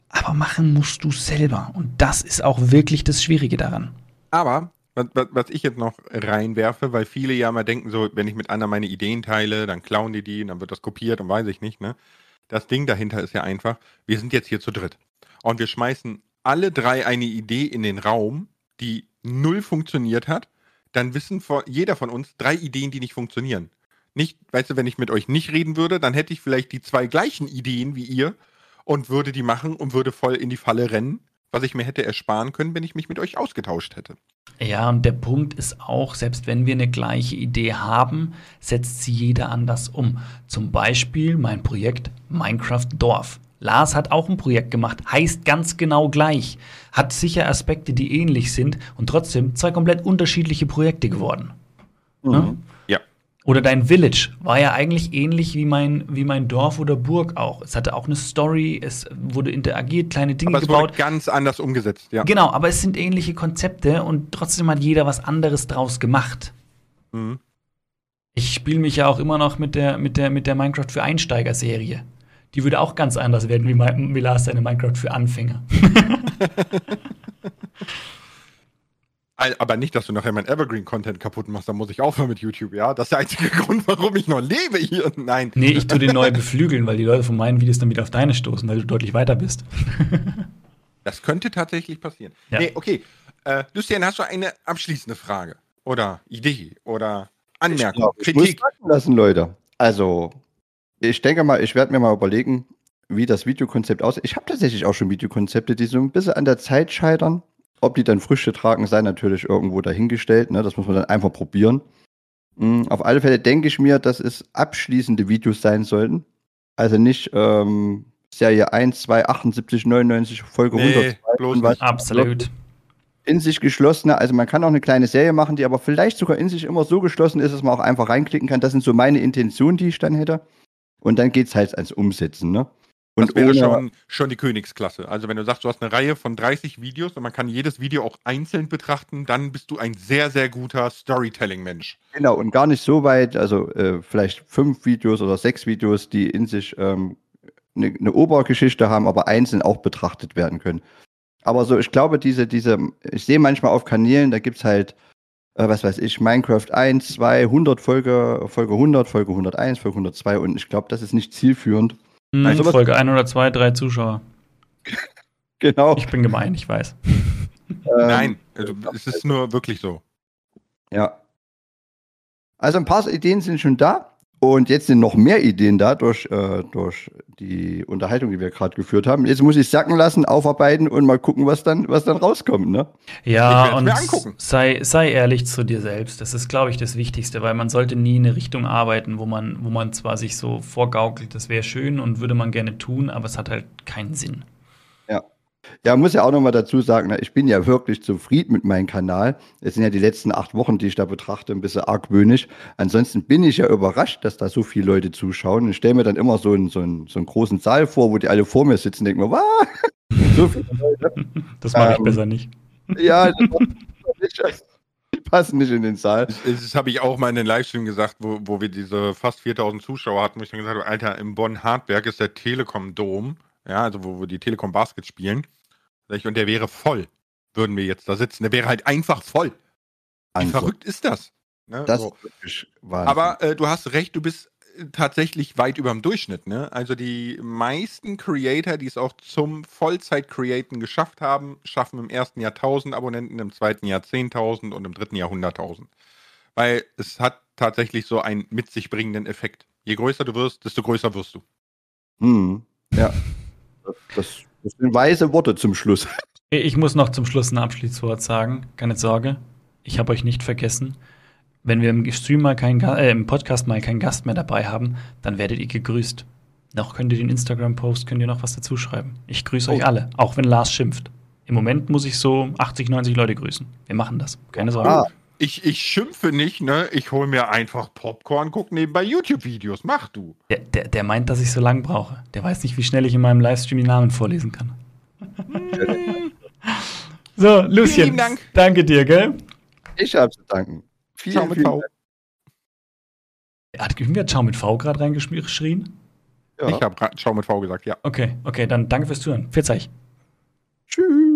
aber machen musst du selber. Und das ist auch wirklich das Schwierige daran. Aber was, was, was ich jetzt noch reinwerfe, weil viele ja mal denken, so, wenn ich mit anderen meine Ideen teile, dann klauen die die und dann wird das kopiert und weiß ich nicht, ne? Das Ding dahinter ist ja einfach, wir sind jetzt hier zu dritt. Und wir schmeißen alle drei eine Idee in den Raum, die null funktioniert hat. Dann wissen vor, jeder von uns drei Ideen, die nicht funktionieren. Nicht, weißt du, wenn ich mit euch nicht reden würde, dann hätte ich vielleicht die zwei gleichen Ideen wie ihr und würde die machen und würde voll in die Falle rennen, was ich mir hätte ersparen können, wenn ich mich mit euch ausgetauscht hätte. Ja, und der Punkt ist auch, selbst wenn wir eine gleiche Idee haben, setzt sie jeder anders um. Zum Beispiel mein Projekt Minecraft Dorf. Lars hat auch ein Projekt gemacht, heißt ganz genau gleich, hat sicher Aspekte, die ähnlich sind und trotzdem zwei komplett unterschiedliche Projekte geworden. Mhm. Ne? Ja. Oder dein Village war ja eigentlich ähnlich wie mein, wie mein Dorf oder Burg auch. Es hatte auch eine Story, es wurde interagiert, kleine Dinge Aber es gebaut. wurde ganz anders umgesetzt, ja. Genau, aber es sind ähnliche Konzepte und trotzdem hat jeder was anderes draus gemacht. Mhm. Ich spiele mich ja auch immer noch mit der, mit der, mit der Minecraft für Einsteiger-Serie. Die würde auch ganz anders werden, wie, mein, wie Lars seine Minecraft für Anfänger. Aber nicht, dass du nachher mein Evergreen-Content kaputt machst, dann muss ich aufhören mit YouTube, ja? Das ist der einzige Grund, warum ich noch lebe hier. Nein. Nee, ich tue den neu beflügeln, weil die Leute von meinen Videos dann wieder auf deine stoßen, weil du deutlich weiter bist. Das könnte tatsächlich passieren. Ja. Nee, okay. Äh, Lucian, hast du eine abschließende Frage? Oder Idee? Oder Anmerkung? glaub, ich muss Kritik? sagen lassen, Leute. Also, ich denke mal, ich werde mir mal überlegen, wie das Videokonzept aussieht. Ich habe tatsächlich auch schon Videokonzepte, die so ein bisschen an der Zeit scheitern. Ob die dann Früchte tragen, sei natürlich irgendwo dahingestellt. Ne? Das muss man dann einfach probieren. Mm, Auf alle Fälle denke ich mir, dass es abschließende Videos sein sollten. Also nicht ähm, Serie 1, 2, 78, 99, Folge Nee, 102. bloß was. nicht. Absolut. In sich geschlossene, also man kann auch eine kleine Serie machen, die aber vielleicht sogar in sich immer so geschlossen ist, dass man auch einfach reinklicken kann. Das sind so meine Intentionen, die ich dann hätte. Und dann geht's halt ans Umsetzen, ne? Und das wäre ohne, schon, schon die Königsklasse. Also wenn du sagst, du hast eine Reihe von 30 Videos und man kann jedes Video auch einzeln betrachten, dann bist du ein sehr, sehr guter Storytelling-Mensch. genau, und gar nicht so weit, also äh, vielleicht fünf Videos oder sechs Videos, die in sich ähm, eine, eine Obergeschichte haben, aber einzeln auch betrachtet werden können. Aber so, ich glaube, diese, diese, ich sehe manchmal auf Kanälen, da gibt's halt, äh, was weiß ich, Minecraft 1, 2, 100 Folge, Folge 100, Folge 101, Folge 102 und ich glaube, das ist nicht zielführend. Hm, Also was- Folge 102, drei Zuschauer. Genau. Ich bin gemein, ich weiß. Ähm, Nein, also, es ist nur wirklich so. Ja. Also ein paar Ideen sind schon da. Und jetzt sind noch mehr Ideen da durch, äh, durch die Unterhaltung, die wir gerade geführt haben. Jetzt muss ich sacken lassen, aufarbeiten und mal gucken, was dann, was dann rauskommt. Ne? Ja, und sei, sei ehrlich zu dir selbst. Das ist, glaube ich, das Wichtigste, weil man sollte nie in eine Richtung arbeiten, wo man, wo man zwar sich so vorgaukelt, das wäre schön und würde man gerne tun, aber es hat halt keinen Sinn. Ja, muss ja auch noch mal dazu sagen, ne, ich bin ja wirklich zufrieden mit meinem Kanal. Es sind ja die letzten acht Wochen, die ich da betrachte, ein bisschen argwöhnisch. Ansonsten bin ich ja überrascht, dass da so viele Leute zuschauen. Ich stelle mir dann immer so einen, so, einen, so einen großen Saal vor, wo die alle vor mir sitzen und denken mir, was? so viele Leute. Das mache ich Ähm, besser nicht. Ja, das nicht, die passen nicht in den Saal. Das, das habe ich auch mal in den Livestream gesagt, wo, wo wir diese fast 4000 Zuschauer hatten, wo ich dann gesagt habe, Alter, im Bonn-Hartberg ist der Telekom-Dom, ja, also wo, wo die Telekom Basket spielen. Und der wäre voll, würden wir jetzt da sitzen. Der wäre halt einfach voll. Wie Also, verrückt ist das? Ne? Das so. ist. Aber äh, du hast recht, du bist äh, tatsächlich weit über dem Durchschnitt. Ne? Also die meisten Creator, die es auch zum Vollzeit-Createn geschafft haben, schaffen im ersten Jahr 1000 Abonnenten, im zweiten Jahr 10.000 und im dritten Jahr 100.000. Weil es hat tatsächlich so einen mit sich bringenden Effekt. Je größer du wirst, desto größer wirst du. Hm, ja. Das, das, sind weise Worte zum Schluss. Ich muss noch zum Schluss ein Abschließwort sagen. Keine Sorge, ich habe euch nicht vergessen. Wenn wir im Stream mal keinen, äh, im Podcast mal keinen Gast mehr dabei haben, dann werdet ihr gegrüßt. Noch könnt ihr den Instagram-Post, könnt ihr noch was dazu schreiben. Ich grüße euch Oh. alle, auch wenn Lars schimpft. Im Moment muss ich so 80, 90 Leute grüßen. Wir machen das. Keine Sorge. Ah, Ich, ich schimpfe nicht, ne? Ich hole mir einfach Popcorn, guck nebenbei YouTube-Videos. Mach du. Der, der, der meint, dass ich so lang brauche. Der weiß nicht, wie schnell ich in meinem Livestream die Namen vorlesen kann. so, Lucien, Vielen Dank. danke dir, gell? ich habe zu danken. Vielen, Ciao mit vielen V. Dank. Hat irgendwer Ciao mit V gerade reingeschrien? Ja. Ich habe Schau mit V gesagt, ja. Okay, okay, dann danke fürs Zuhören. Pfiat euch. Tschüss.